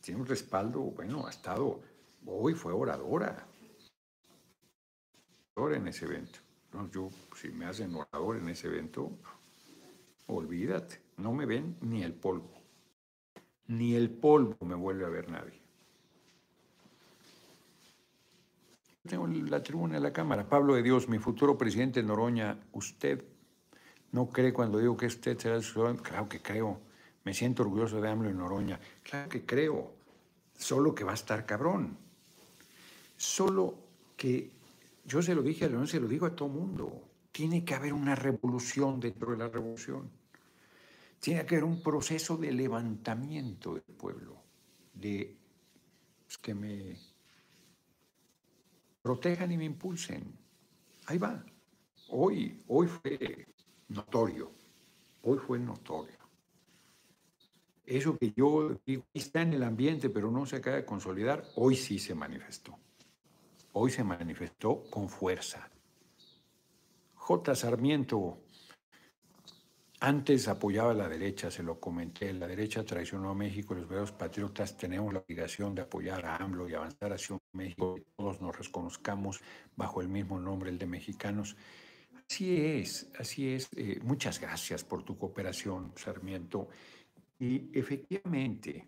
tiene un respaldo, bueno, ha estado, hoy fue oradora, oradora en ese evento. yo, si me hacen orador en ese evento, olvídate, no me ven ni el polvo, ni el polvo me vuelve a ver nadie. Tengo la tribuna de la Cámara. Pablo de Dios, mi futuro presidente Noroña, ¿usted no cree cuando digo que usted será el ciudadano? Claro que creo. Me siento orgulloso de AMLO y Noroña. Claro que creo. Solo que va a estar cabrón. Solo que yo se lo dije a León, se lo digo a todo mundo. Tiene que haber una revolución dentro de la revolución. Tiene que haber un proceso de levantamiento del pueblo, de pues, que me protejan y me impulsen. Ahí va. Hoy, hoy fue notorio. Hoy fue notorio. Eso que yo digo está en el ambiente, pero no se acaba de consolidar, hoy sí se manifestó. Hoy se manifestó con fuerza. J. Sarmiento antes apoyaba a la derecha, se lo comenté, la derecha traicionó a México, los verdaderos patriotas tenemos la obligación de apoyar a AMLO y avanzar hacia un México que todos nos reconozcamos bajo el mismo nombre, el de mexicanos. Así es, así es. Eh, muchas gracias por tu cooperación, Sarmiento. Y efectivamente,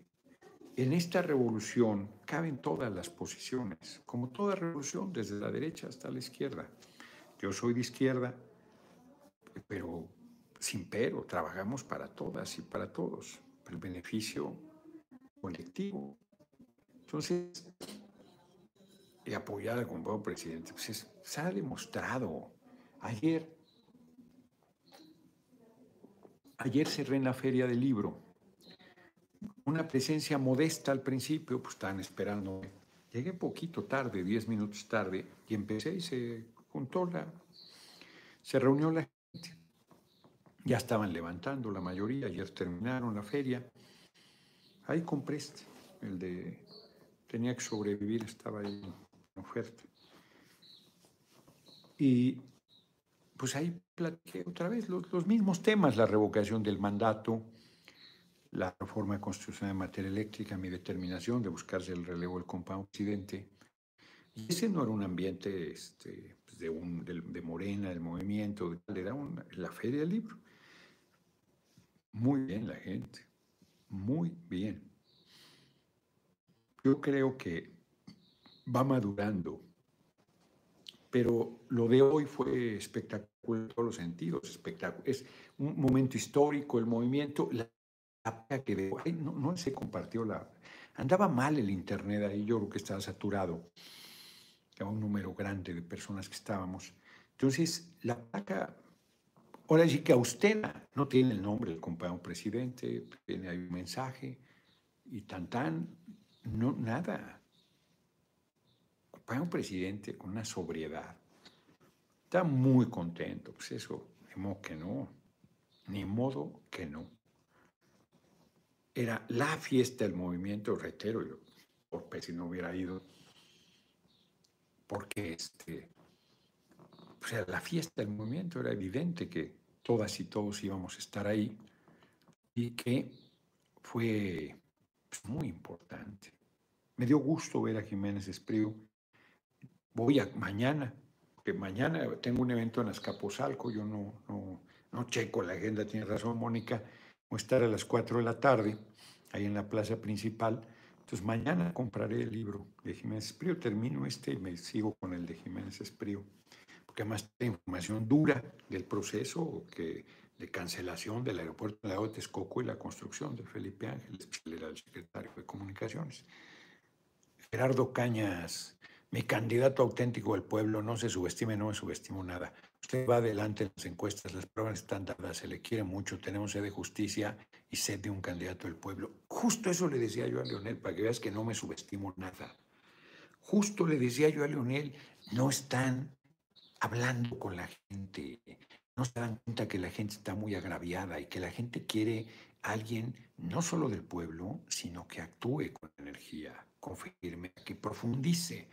en esta revolución caben todas las posiciones, como toda revolución, desde la derecha hasta la izquierda. Yo soy de izquierda, pero sin pero, trabajamos para todas y para todos, para el beneficio colectivo. Entonces, y apoyar al nuevo presidente, pues se ha demostrado. Ayer, ayer cerré en la feria del libro. Una presencia modesta al principio, pues estaban esperando. Llegué poquito tarde, diez minutos tarde, y empecé y se juntó la, se reunió la ya estaban levantando la mayoría, ayer terminaron la feria. Ahí compré este, el de tenía que sobrevivir, estaba ahí en oferta. Y pues ahí platiqué otra vez los, los, mismos temas, la revocación del mandato, la reforma constitucional en materia eléctrica, mi determinación de buscarse el relevo del compa occidente. Y ese no era un ambiente este, pues, de, un, de, Morena, del movimiento, era la feria del libro. Muy bien la gente, muy bien. Yo creo que va madurando, pero lo de hoy fue espectacular en todos los sentidos, espectacular. Es un momento histórico, el movimiento, la que veo, no, no se compartió la... Andaba mal el internet ahí, yo creo que estaba saturado, había un número grande de personas que estábamos. Entonces, la placa Ahora sí que Austera no tiene el nombre del compañero presidente, tiene ahí un mensaje y tan tan, no, nada. Compañero presidente con una sobriedad. Está muy contento, pues eso, ni modo que no, ni modo que no. Era la fiesta del movimiento, reitero, yo, por si no hubiera ido, porque este, o sea, la fiesta del movimiento era evidente que todas y todos íbamos a estar ahí y que fue pues, muy importante. Me dio gusto ver a Jiménez Espriu. Voy a mañana, que mañana tengo un evento en Azcapotzalco, yo no, no, no checo la agenda, tiene razón Mónica, voy a estar a las 4 de la tarde, ahí en la plaza principal. Entonces mañana compraré el libro de Jiménez Espriu, termino este y me sigo con el de Jiménez Espriu que más información dura del proceso que, de cancelación del aeropuerto de Texcoco y la construcción de Felipe Ángeles, el secretario de Comunicaciones. Gerardo Cañas, mi candidato auténtico del pueblo, no se subestime, no me subestimo nada. Usted va adelante en las encuestas, las pruebas están dadas, se le quiere mucho, tenemos sed de justicia y sed de un candidato del pueblo. Justo eso le decía yo a Leonel, para que veas que no me subestimo nada. Justo le decía yo a Leonel, no están hablando con la gente. No se dan cuenta que la gente está muy agraviada y que la gente quiere alguien no solo del pueblo, sino que actúe con energía, con firme, que profundice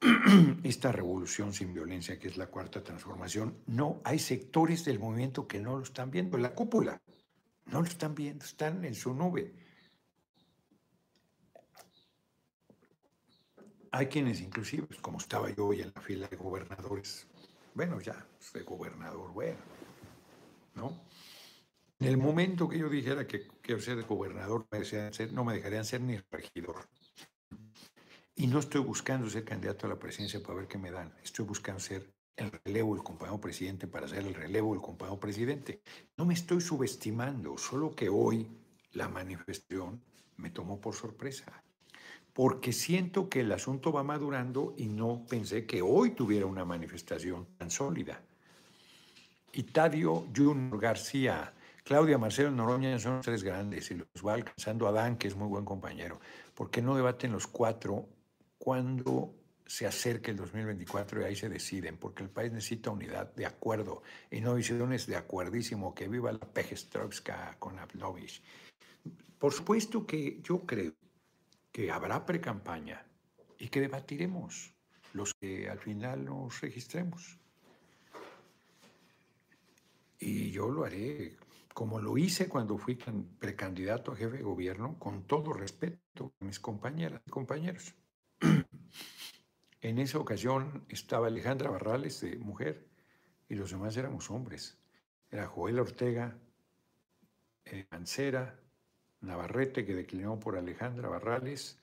[clears throat] esta revolución sin violencia que es la cuarta transformación. No, hay sectores del movimiento que no lo están viendo. La cúpula no lo están viendo, están en su nube. hay quienes inclusive, pues, como estaba yo hoy en la fila de gobernadores, bueno, ya, de gobernador, bueno, ¿no? En el momento que yo dijera que quiero ser gobernador, no me dejarían ser ni regidor. Y no estoy buscando ser candidato a la presidencia para ver qué me dan. Estoy buscando ser el relevo del compañero presidente para ser el relevo del compañero presidente. No me estoy subestimando, solo que hoy la manifestación me tomó por sorpresa. Porque siento que el asunto va madurando y no pensé que hoy tuviera una manifestación tan sólida. Y Tadio Junior García, Claudia Marcelo Noroña son tres grandes y los va alcanzando Adán, que es muy buen compañero. ¿Por qué no debaten los cuatro cuando se acerque el 2024 y ahí se deciden? Porque el país necesita unidad de acuerdo y no visiones de acuerdísimo. Que viva la Pejestroska con Ablovich. Por supuesto que yo creo que habrá pre-campaña y que debatiremos los que al final nos registremos. Y yo lo haré como lo hice cuando fui precandidato a jefe de gobierno, con todo respeto a mis compañeras y compañeros. [clears throat] En esa ocasión estaba Alejandra Barrales, de mujer, y los demás éramos hombres. Era Joel Ortega, eh, Mancera, Navarrete, que declinó por Alejandra Barrales,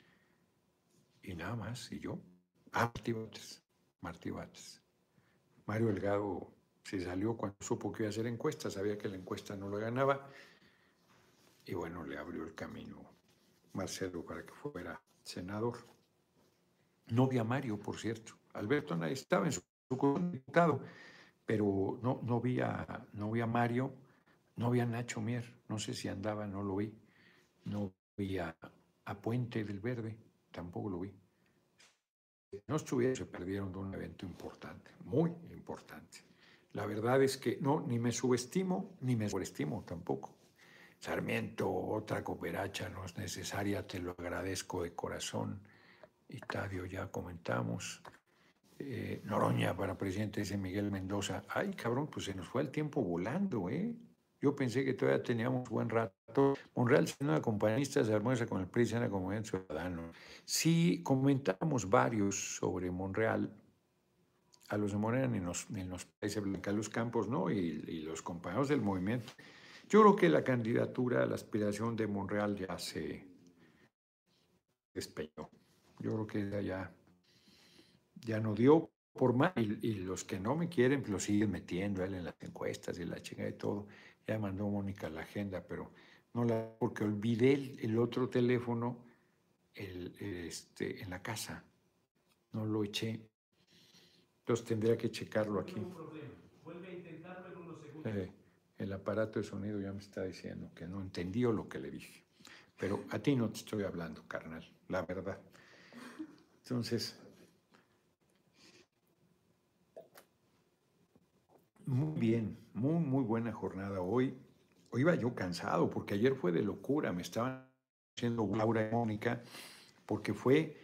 y nada más, y yo. Ah, Martí Bates. Mario Delgado se salió cuando supo que iba a hacer encuesta, sabía que la encuesta no lo ganaba, y bueno, le abrió el camino Marcelo para que fuera senador. No vi a Mario, por cierto. Alberto nadie estaba en su, diputado, pero no, no, vi a, no vi a Mario, no vi a Nacho Mier, no sé si andaba, no lo vi. No vi a, Puente del Verde, tampoco lo vi. No estuvieron, se perdieron de un evento importante, muy importante. La verdad es que no, ni me subestimo, ni me sobreestimo tampoco. Sarmiento, otra cooperacha no es necesaria, te lo agradezco de corazón. Itadio ya comentamos. Eh, Noroña para presidente, dice Miguel Mendoza. Ay, cabrón, pues se nos fue el tiempo volando, ¿eh? Yo pensé que todavía teníamos buen rato. Monreal, siendo compañista, se almuerza con el PRI, como Movimiento Ciudadano. Sí, comentamos varios sobre Monreal, a los de Morena ni nos, ni nos parece Blanca Luz Campos, ¿no? Y, los compañeros del movimiento. Yo creo que la candidatura, la aspiración de Monreal ya se despeñó. Yo creo que ya, ya no dio por más. Y, los que no me quieren, pues lo siguen metiendo él en las encuestas y la chinga de todo. Ya mandó Mónica la agenda, pero no la. porque olvidé el, otro teléfono el, este, en la casa. No lo eché entonces tendría que checarlo aquí. Eh, el aparato de sonido ya me está diciendo que no entendió lo que le dije. Pero a ti no te estoy hablando, carnal, la verdad. Entonces, muy bien, muy, muy buena jornada hoy. Hoy iba yo cansado porque ayer fue de locura, me estaban haciendo Laura y Mónica, porque fue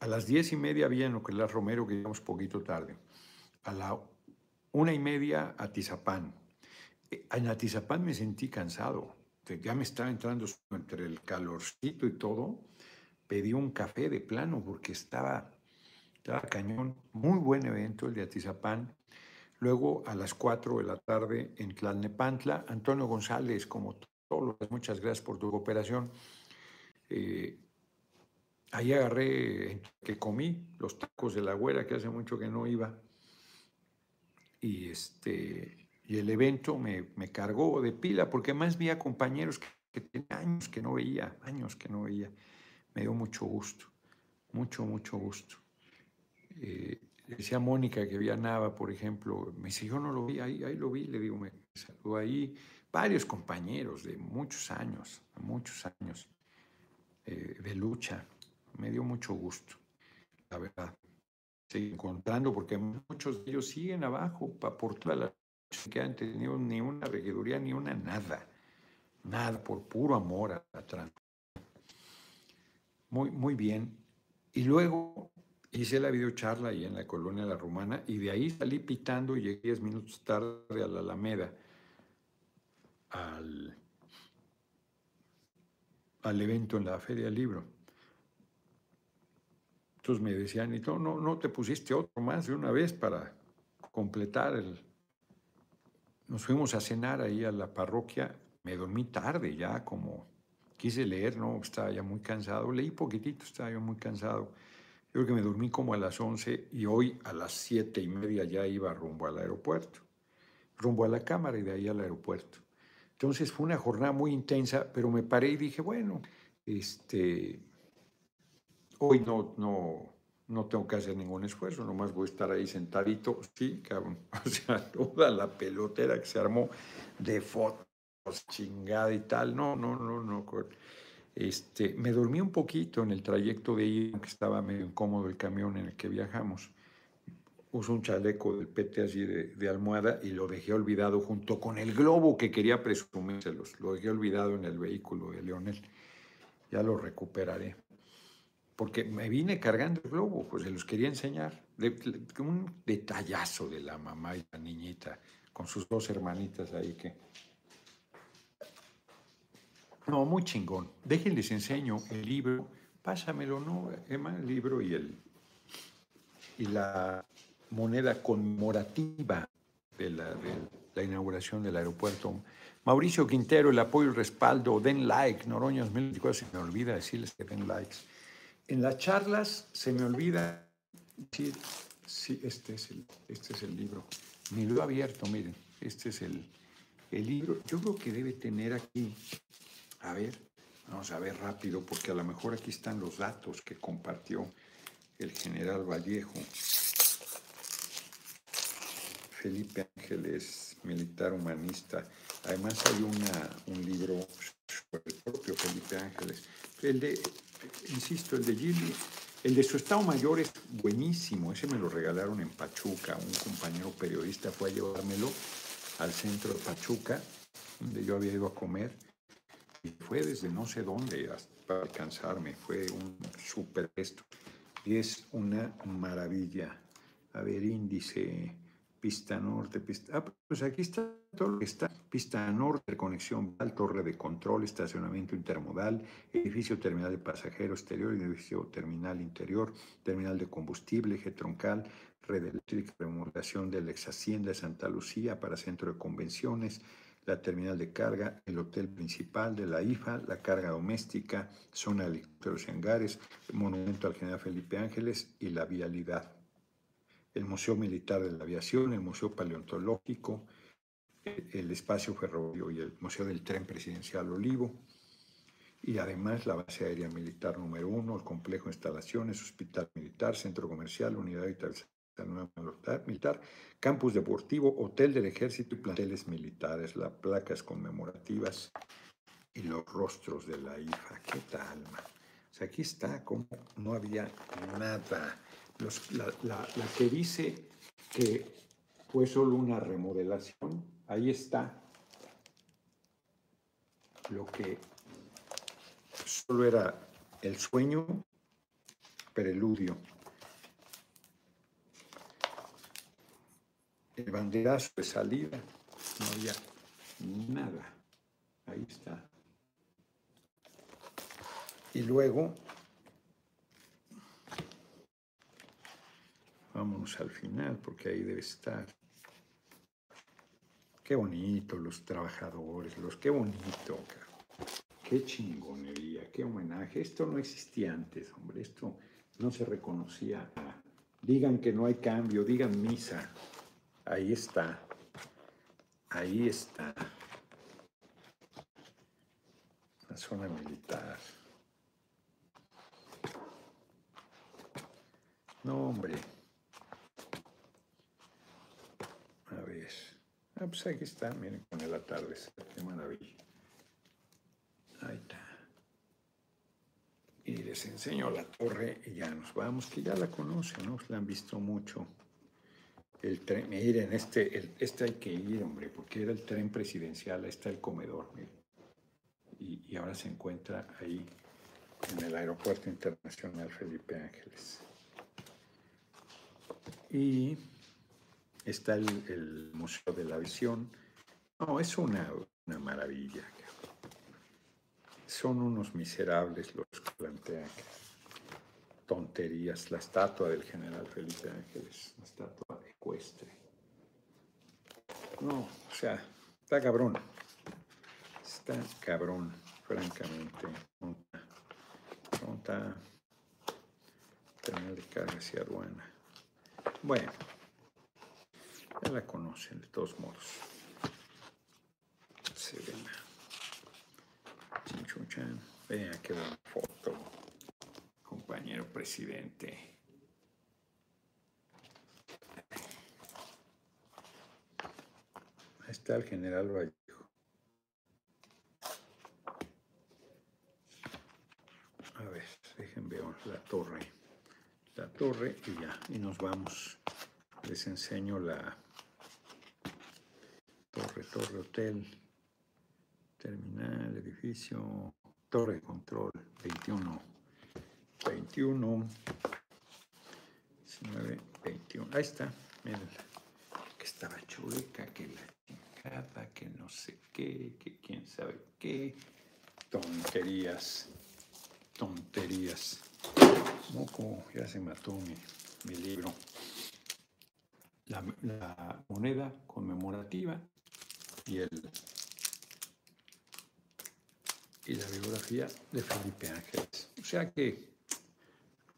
a las diez y media había en la Romero, que llegamos poquito tarde a la una y media a Tizapán. Eh, en Atizapán me sentí cansado, ya me estaba entrando entre el calorcito y todo. Pedí un café de plano porque estaba, estaba cañón. Muy buen evento el de Atizapán. Luego a las 4 de la tarde en Tlalnepantla, Antonio González, como todos los muchas gracias por tu cooperación. Eh, ahí agarré que comí los tacos de la güera, que hace mucho que no iba y, este, y el evento me, me cargó de pila, porque más vi a compañeros que, que tenía años que no veía, años que no veía. Me dio mucho gusto, mucho, mucho gusto. Eh, decía Mónica que vi a Nava, por ejemplo, me dice, yo no lo vi, ahí, ahí lo vi, le digo, me saludó ahí, varios compañeros de muchos años, muchos años eh, de lucha, me dio mucho gusto, la verdad encontrando, porque muchos de ellos siguen abajo por toda la que han tenido ni una regiduría ni una nada, nada, por puro amor a la Muy, muy bien. Y luego hice la videocharla ahí en la colonia La Romana y de ahí salí pitando y llegué 10 minutos tarde a la Alameda, al, al evento en la Feria del Libro. Entonces me decían, y no, no, no te pusiste otro más de una vez para completar el... Nos fuimos a cenar ahí a la parroquia, me dormí tarde ya, como quise leer, no, estaba ya muy cansado, leí poquitito, estaba yo muy cansado. Yo creo que me dormí como a las 11 y hoy a las siete y media ya iba rumbo al aeropuerto, rumbo a la cámara y de ahí al aeropuerto. Entonces fue una jornada muy intensa, pero me paré y dije, bueno, este, hoy no, no, no tengo que hacer ningún esfuerzo, nomás voy a estar ahí sentadito, sí, cabrón. [laughs] O sea, toda la pelotera que se armó de fotos, chingada y tal, no, no, no, no. Este, me dormí un poquito en el trayecto de ir, que estaba medio incómodo el camión en el que viajamos. Uso un chaleco del PT así de, de, almohada y lo dejé olvidado junto con el globo que quería presumírselos. Lo dejé olvidado en el vehículo de Leonel. Ya lo recuperaré porque me vine cargando el globo, pues se los quería enseñar. un detallazo de la mamá y la niñita, con sus dos hermanitas ahí que... No, muy chingón. Déjenles enseño el libro. Pásamelo, ¿no, Emma? El libro y, el, y la moneda conmemorativa de la, de la inauguración del aeropuerto. Mauricio Quintero, el apoyo y el respaldo, den like, Noroña 2024, se me olvida decirles que den likes en las charlas se me olvida sí, sí, este es el, este es el libro. Me lo he abierto, miren, este es el, el libro. Yo creo que debe tener aquí, a ver, vamos a ver rápido, porque a lo mejor aquí están los datos que compartió el general Vallejo. Felipe Ángeles, militar humanista. Además hay una, un libro sobre el propio Felipe Ángeles. El de insisto, el de Gili, el de su Estado Mayor es buenísimo. Ese me lo regalaron en Pachuca. Un compañero periodista fue a llevármelo al centro de Pachuca, donde yo había ido a comer. Fue desde no sé dónde hasta alcanzarme. Fue un súper esto. Y es una maravilla. A ver, índice pista norte, pista... Ah, pues aquí está todo lo que está. Pista norte, conexión torre de control, estacionamiento intermodal, edificio terminal de pasajeros exterior, edificio terminal interior, terminal de combustible, eje troncal, red eléctrica, remodelación de la ex hacienda de Santa Lucía para centro de convenciones, la terminal de carga, el hotel principal de la IFA, la carga doméstica, zona de los hangares, monumento al general Felipe Ángeles y la vialidad. El Museo Militar de la Aviación, el Museo Paleontológico, el Espacio Ferroviario y el Museo del Tren Presidencial Olivo, y además la Base Aérea Militar número uno, el Complejo de Instalaciones, Hospital Militar, Centro Comercial, Unidad de Militar, Campus Deportivo, Hotel del Ejército y planteles militares, las placas conmemorativas y los rostros de la IFA. ¿Qué tal, O sea, aquí está como no había nada la, que dice que fue solo una remodelación, ahí está lo que solo era el sueño preludio. El banderazo de salida, no había nada. Ahí está. Y luego Vámonos al final porque ahí debe estar. Qué bonito los trabajadores, los qué bonito, qué chingonería, qué homenaje. Esto no existía antes, hombre, esto no se reconocía. Digan que no hay cambio, digan misa. Ahí está, ahí está. La zona militar. No, hombre. Ah, pues aquí está, miren, con el atardecer, qué maravilla. Ahí está. Y les enseño la torre y ya nos vamos, que ya la conocen, ¿no? La han visto mucho. El tren, miren, este, este hay que ir, hombre, porque era el tren presidencial, ahí está el comedor, miren. Y, ahora se encuentra ahí en el Aeropuerto Internacional Felipe Ángeles. Y está el, Museo de la Visión. No, es una, maravilla. Son unos miserables los que plantean. tonterías. La estatua del general Felipe Ángeles, una estatua ecuestre. No, o sea, está cabrón. Está cabrón, francamente. Está Terminal de cargas y aduana. Bueno, ya la conocen de todos modos. Se ven. Chinchuchan. Vean qué buena foto. Compañero presidente. Ahí está el general Vallejo. A ver, déjenme ver la torre. La torre y ya, y nos vamos. Les enseño la torre, torre, hotel, terminal, edificio, torre de control, 21, 21, 19, 21. Ahí está, miren, que estaba chueca, que la chingada, que no sé qué, que quién sabe qué. Tonterías, tonterías. Moco, ya se mató mi, mi libro. La, la, moneda conmemorativa y el y la biografía de Felipe Ángeles. O sea que,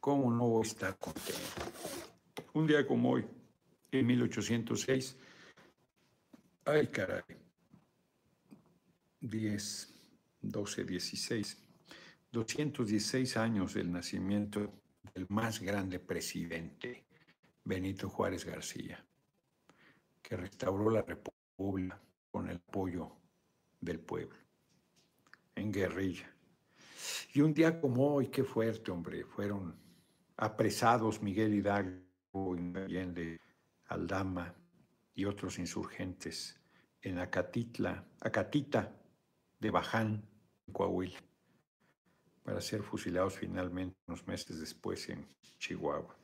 ¿cómo no voy a estar contento? Un día como hoy, en 1806, ay caray, 10, 12, 16, 216 años del nacimiento del más grande presidente, Benito Juárez García, que restauró la República con el apoyo del pueblo, en guerrilla. Y un día como hoy, qué fuerte, hombre, fueron apresados Miguel Hidalgo y de Aldama y otros insurgentes en Acatitla, Acatita de Baján, Coahuila para ser fusilados finalmente unos meses después en Chihuahua.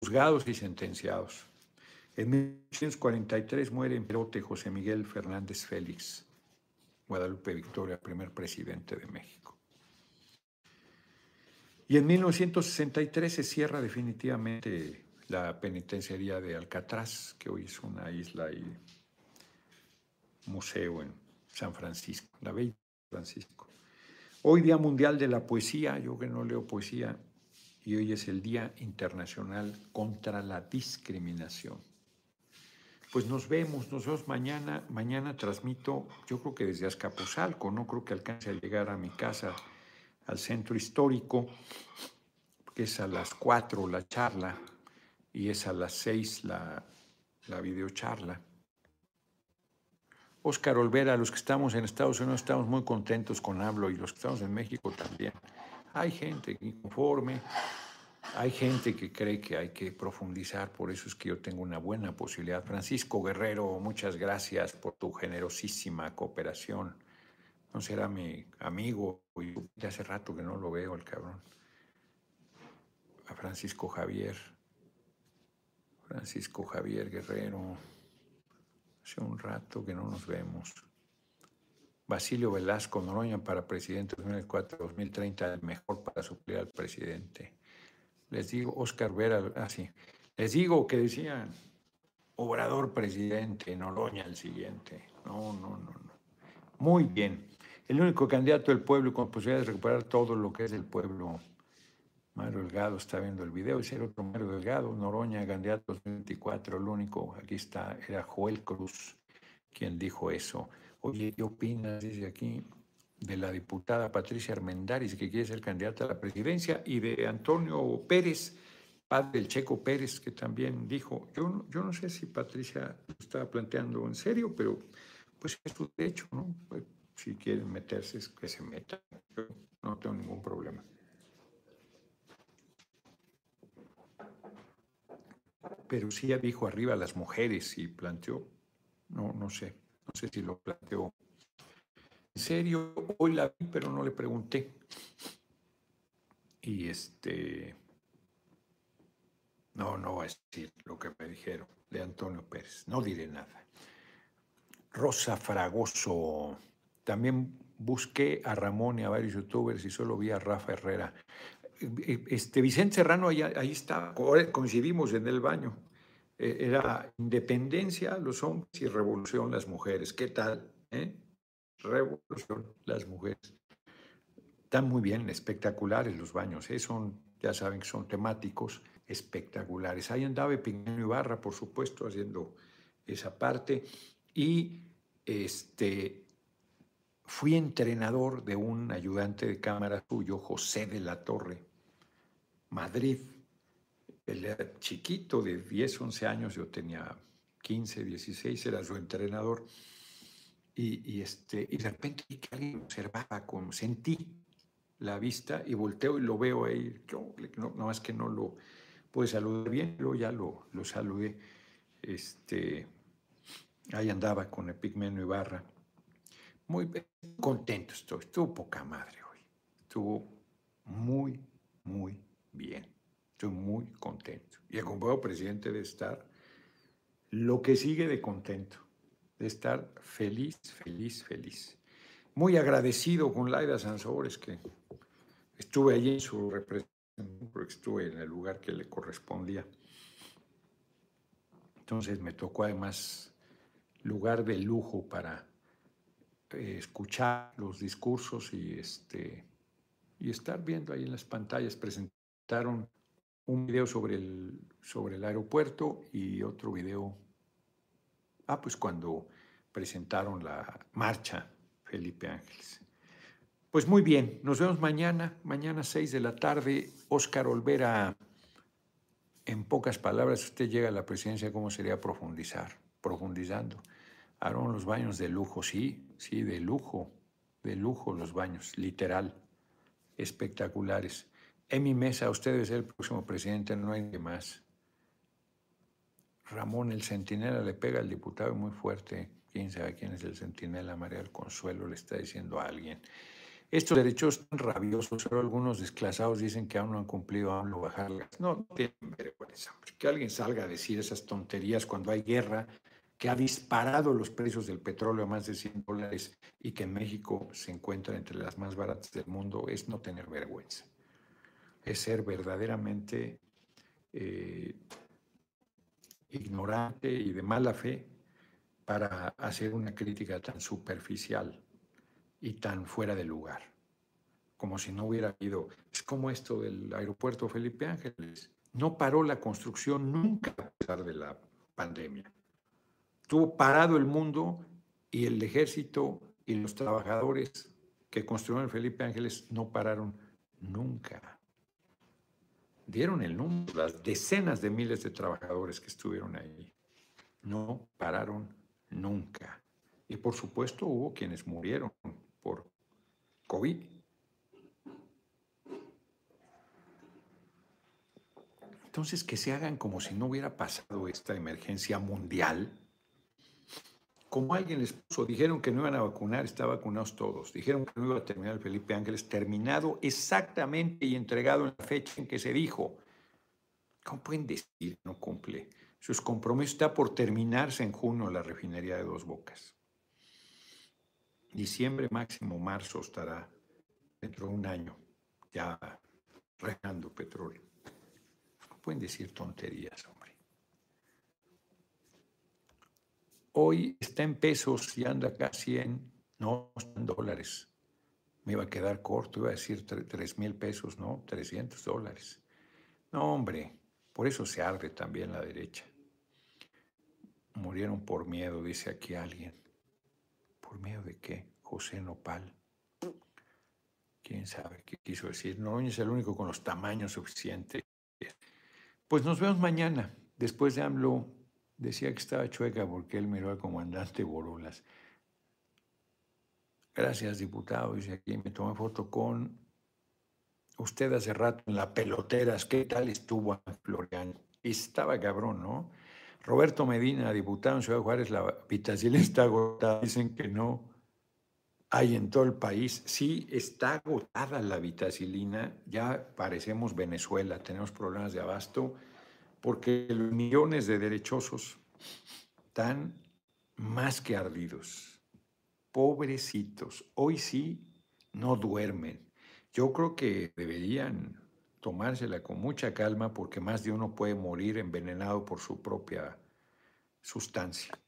Juzgados y sentenciados. En 1943 muere en Perote José Miguel Fernández Félix, Guadalupe Victoria, primer presidente de México. Y en 1963 se cierra definitivamente la penitenciaría de Alcatraz, que hoy es una isla y museo en San Francisco, la Bella Francisco. Hoy Día Mundial de la Poesía, yo que no leo poesía, y hoy es el Día Internacional contra la Discriminación. Pues nos vemos, nos vemos mañana. Mañana transmito, yo creo que desde Azcapotzalco, no creo que alcance a llegar a mi casa, al centro histórico, que es a las 4 la charla y es a las 6 la, la videocharla. Oscar Olvera, los que estamos en Estados Unidos estamos muy contentos con Hablo y los que estamos en México también. Hay gente inconforme, hay gente que cree que hay que profundizar, por eso es que yo tengo una buena posibilidad. Francisco Guerrero, muchas gracias por tu generosísima cooperación. No será mi amigo, y hace rato que no lo veo el cabrón. A Francisco Javier, Francisco Javier Guerrero. Hace un rato que no nos vemos. Basilio Velasco Noroña para presidente 2004-2030, el mejor para suplir al presidente. Les digo, Oscar Vera, así. Ah, Les digo que decían, Obrador presidente, Noroña el siguiente. No, no, no, no. Muy bien. El único candidato del pueblo con posibilidad de recuperar todo lo que es del pueblo Mario Delgado está viendo el video, es el otro Mario Delgado, Noroña, candidato 2024, el único, aquí está, era Joel Cruz quien dijo eso. Oye, ¿qué opinas, dice aquí, de la diputada Patricia Armendáriz, que quiere ser candidata a la presidencia, y de Antonio Pérez, padre del Checo Pérez, que también dijo, yo no, yo no sé si Patricia lo estaba planteando en serio, pero pues es su derecho, ¿no? Pues, si quieren meterse, que se metan. Yo no tengo ningún problema. Pero sí dijo arriba las mujeres y planteó, no, no sé, no sé si lo planteó. En serio, hoy la vi, pero no le pregunté. Y este, no, no voy a decir lo que me dijeron de Antonio Pérez, no diré nada. Rosa Fragoso, también busqué a Ramón y a varios youtubers y solo vi a Rafa Herrera. Este Vicente Serrano ahí, ahí está, coincidimos en el baño. Eh, era independencia los hombres y revolución las mujeres. ¿Qué tal? Eh? Revolución las mujeres. Están muy bien, espectaculares los baños. ¿eh? Ya saben que son temáticos espectaculares. Ahí andaba Pignano Ibarra, por supuesto, haciendo esa parte. Y este, fui entrenador de un ayudante de cámara suyo, José de la Torre, Madrid. Era chiquito, de 10, 11 años, yo tenía 15, 16, era su entrenador. Y, este, y de repente que alguien observaba, con, sentí la vista y volteo y lo veo ahí. Yo, no, más que no lo pude saludar bien, luego ya lo, lo saludé. Este, ahí andaba con Epigmenio Ibarra. Muy contento estoy, estuvo poca madre hoy. Estuvo muy, muy bien. Estoy muy contento. Y el compañero presidente de estar lo que sigue de contento, de estar feliz, feliz, feliz. Muy agradecido con Laida Sansores, que estuve allí en su representación, porque estuve en el lugar que le correspondía. Entonces me tocó además lugar de lujo para eh, escuchar los discursos y, este, y estar viendo ahí en las pantallas. Presentaron un video sobre el, sobre el aeropuerto y otro video, ah, pues cuando presentaron la marcha Felipe Ángeles. Pues muy bien, nos vemos mañana, mañana 6 de la tarde. Óscar Olvera, en pocas palabras, usted llega a la presidencia, ¿cómo sería profundizar? Profundizando. Aaron, los baños de lujo, sí, sí, de lujo, de lujo los baños, literal, espectaculares. En mi mesa, usted debe el próximo presidente, no hay que más. Ramón, el centinela, le pega al diputado muy fuerte. Quién sabe quién es el centinela, María del Consuelo, le está diciendo a alguien. Estos derechos están rabiosos, pero algunos desclasados dicen que aún no han cumplido, aún lo bajarlas. No, tienen vergüenza. Que alguien salga a decir esas tonterías cuando hay guerra, que ha disparado los precios del petróleo a más de 100 dólares y que México se encuentra entre las más baratas del mundo, es no tener vergüenza es ser verdaderamente eh, ignorante y de mala fe para hacer una crítica tan superficial y tan fuera de lugar, como si no hubiera habido. Es como esto del aeropuerto Felipe Ángeles. No paró la construcción nunca a pesar de la pandemia. Estuvo parado el mundo y el ejército y los trabajadores que construyeron el Felipe Ángeles no pararon nunca dieron el número, las decenas de miles de trabajadores que estuvieron ahí. No pararon nunca. Y por supuesto hubo quienes murieron por COVID. Entonces, que se hagan como si no hubiera pasado esta emergencia mundial como alguien les puso, dijeron que no iban a vacunar, están vacunados todos. Dijeron que no iba a terminar el Felipe Ángeles, terminado exactamente y entregado en la fecha en que se dijo. ¿Cómo pueden decir no cumple? Sus compromisos está por terminarse en junio la refinería de Dos Bocas. Diciembre, máximo marzo estará dentro de un año ya regalando petróleo. No pueden decir tonterías, hombre. Hoy está en pesos y anda casi en, no, en dólares. Me iba a quedar corto, iba a decir 3 mil pesos, no, 300 dólares. No, hombre, por eso se arde también la derecha. Murieron por miedo, dice aquí alguien. ¿Por miedo de qué? José Nopal. ¿Quién sabe qué quiso decir? No es el único con los tamaños suficientes. Pues nos vemos mañana, después de AMLO Decía que estaba chueca porque él miró al comandante Borolas. Gracias, diputado. Dice aquí, me tomé foto con usted hace rato en la peloteras. ¿Qué tal estuvo Florian? Estaba cabrón, ¿no? Roberto Medina, diputado en Ciudad Juárez, la vitacilina [laughs] está agotada. Dicen que no hay en todo el país. Sí, está agotada la vitacilina. Ya parecemos Venezuela, tenemos problemas de abasto porque los millones de derechosos están más que ardidos. Pobrecitos, hoy sí no duermen. Yo creo que deberían tomársela con mucha calma porque más de uno puede morir envenenado por su propia sustancia.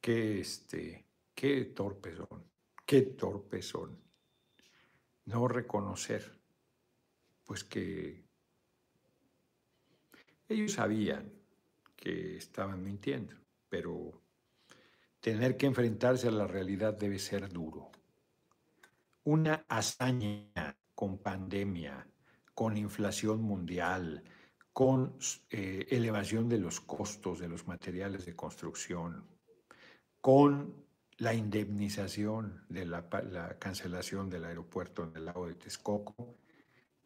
Qué, este, qué torpes son, qué torpes son. No reconocer, pues que ellos sabían que estaban mintiendo, pero tener que enfrentarse a la realidad debe ser duro. Una hazaña con pandemia, con inflación mundial, con eh, elevación de los costos de los materiales de construcción, con la indemnización de la, la, cancelación del aeropuerto en el lago de Texcoco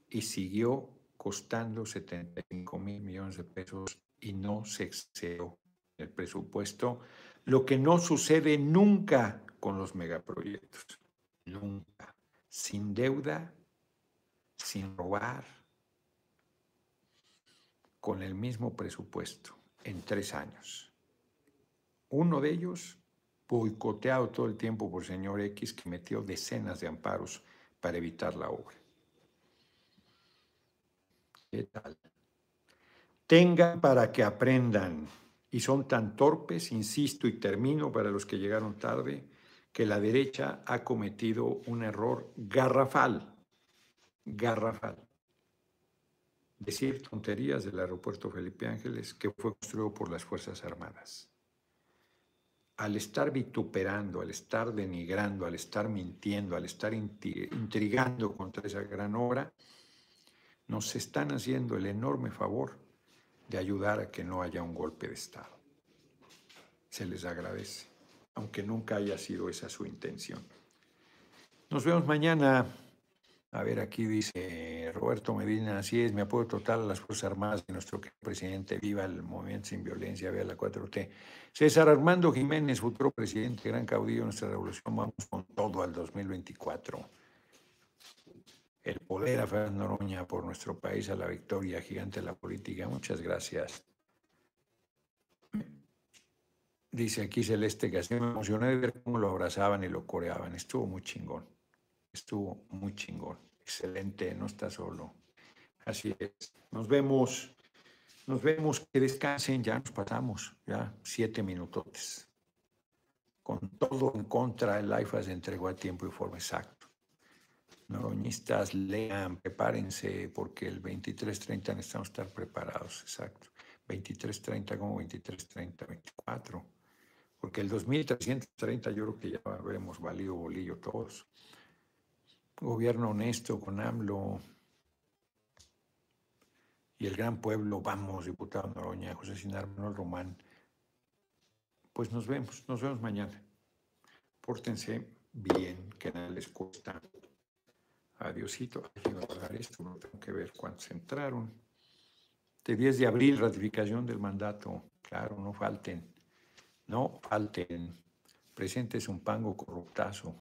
y siguió costando 75 mil millones de pesos y no se excedió el presupuesto, lo que no sucede nunca con los megaproyectos, nunca, sin deuda, sin robar, con el mismo presupuesto en tres años. Uno de ellos boicoteado todo el tiempo por señor X que metió decenas de amparos para evitar la obra. ¿Qué? Tengan para que aprendan, y son tan torpes, insisto y termino para los que llegaron tarde, que la derecha ha cometido un error garrafal, garrafal decir tonterías del aeropuerto Felipe Ángeles que fue construido por las Fuerzas Armadas. Al estar vituperando, al estar denigrando, al estar mintiendo, al estar intrigando contra esa gran obra, nos están haciendo el enorme favor de ayudar a que no haya un golpe de Estado. Se les agradece, aunque nunca haya sido esa su intención. Nos vemos mañana. A ver, aquí dice Roberto Medina, así es, mi apoyo total a las Fuerzas Armadas de nuestro presidente, viva el movimiento sin violencia, viva la 4T. César Armando Jiménez, futuro presidente, gran caudillo de nuestra revolución, vamos con todo al 2024. El poder a Fernando Noroña por nuestro país, a la victoria gigante de la política. Muchas gracias. Dice aquí Celeste que me emocioné de ver cómo lo abrazaban y lo coreaban. Estuvo muy chingón. Estuvo muy chingón. Excelente, no está solo. Así es. Nos vemos. Nos vemos. Que descansen. Ya nos pasamos. Ya siete minutos. Con todo en contra, el IFA se entregó a tiempo y forma exacto. Noroñistas, lean, prepárense, porque el 23.30 necesitamos estar preparados. Exacto. 23.30 como 23.30, 24. Porque el 2330 yo creo que ya habremos valido bolillo todos gobierno honesto con AMLO y el gran pueblo, vamos, diputado Noroña, José Sinar, Manuel Román, pues nos vemos, nos vemos mañana. Pórtense bien, que nada les cuesta. Adiosito, hay que guardar esto, no tengo que ver cuántos entraron. De 10 de abril, ratificación del mandato, claro, no falten, no falten. Presente es un pango corruptazo.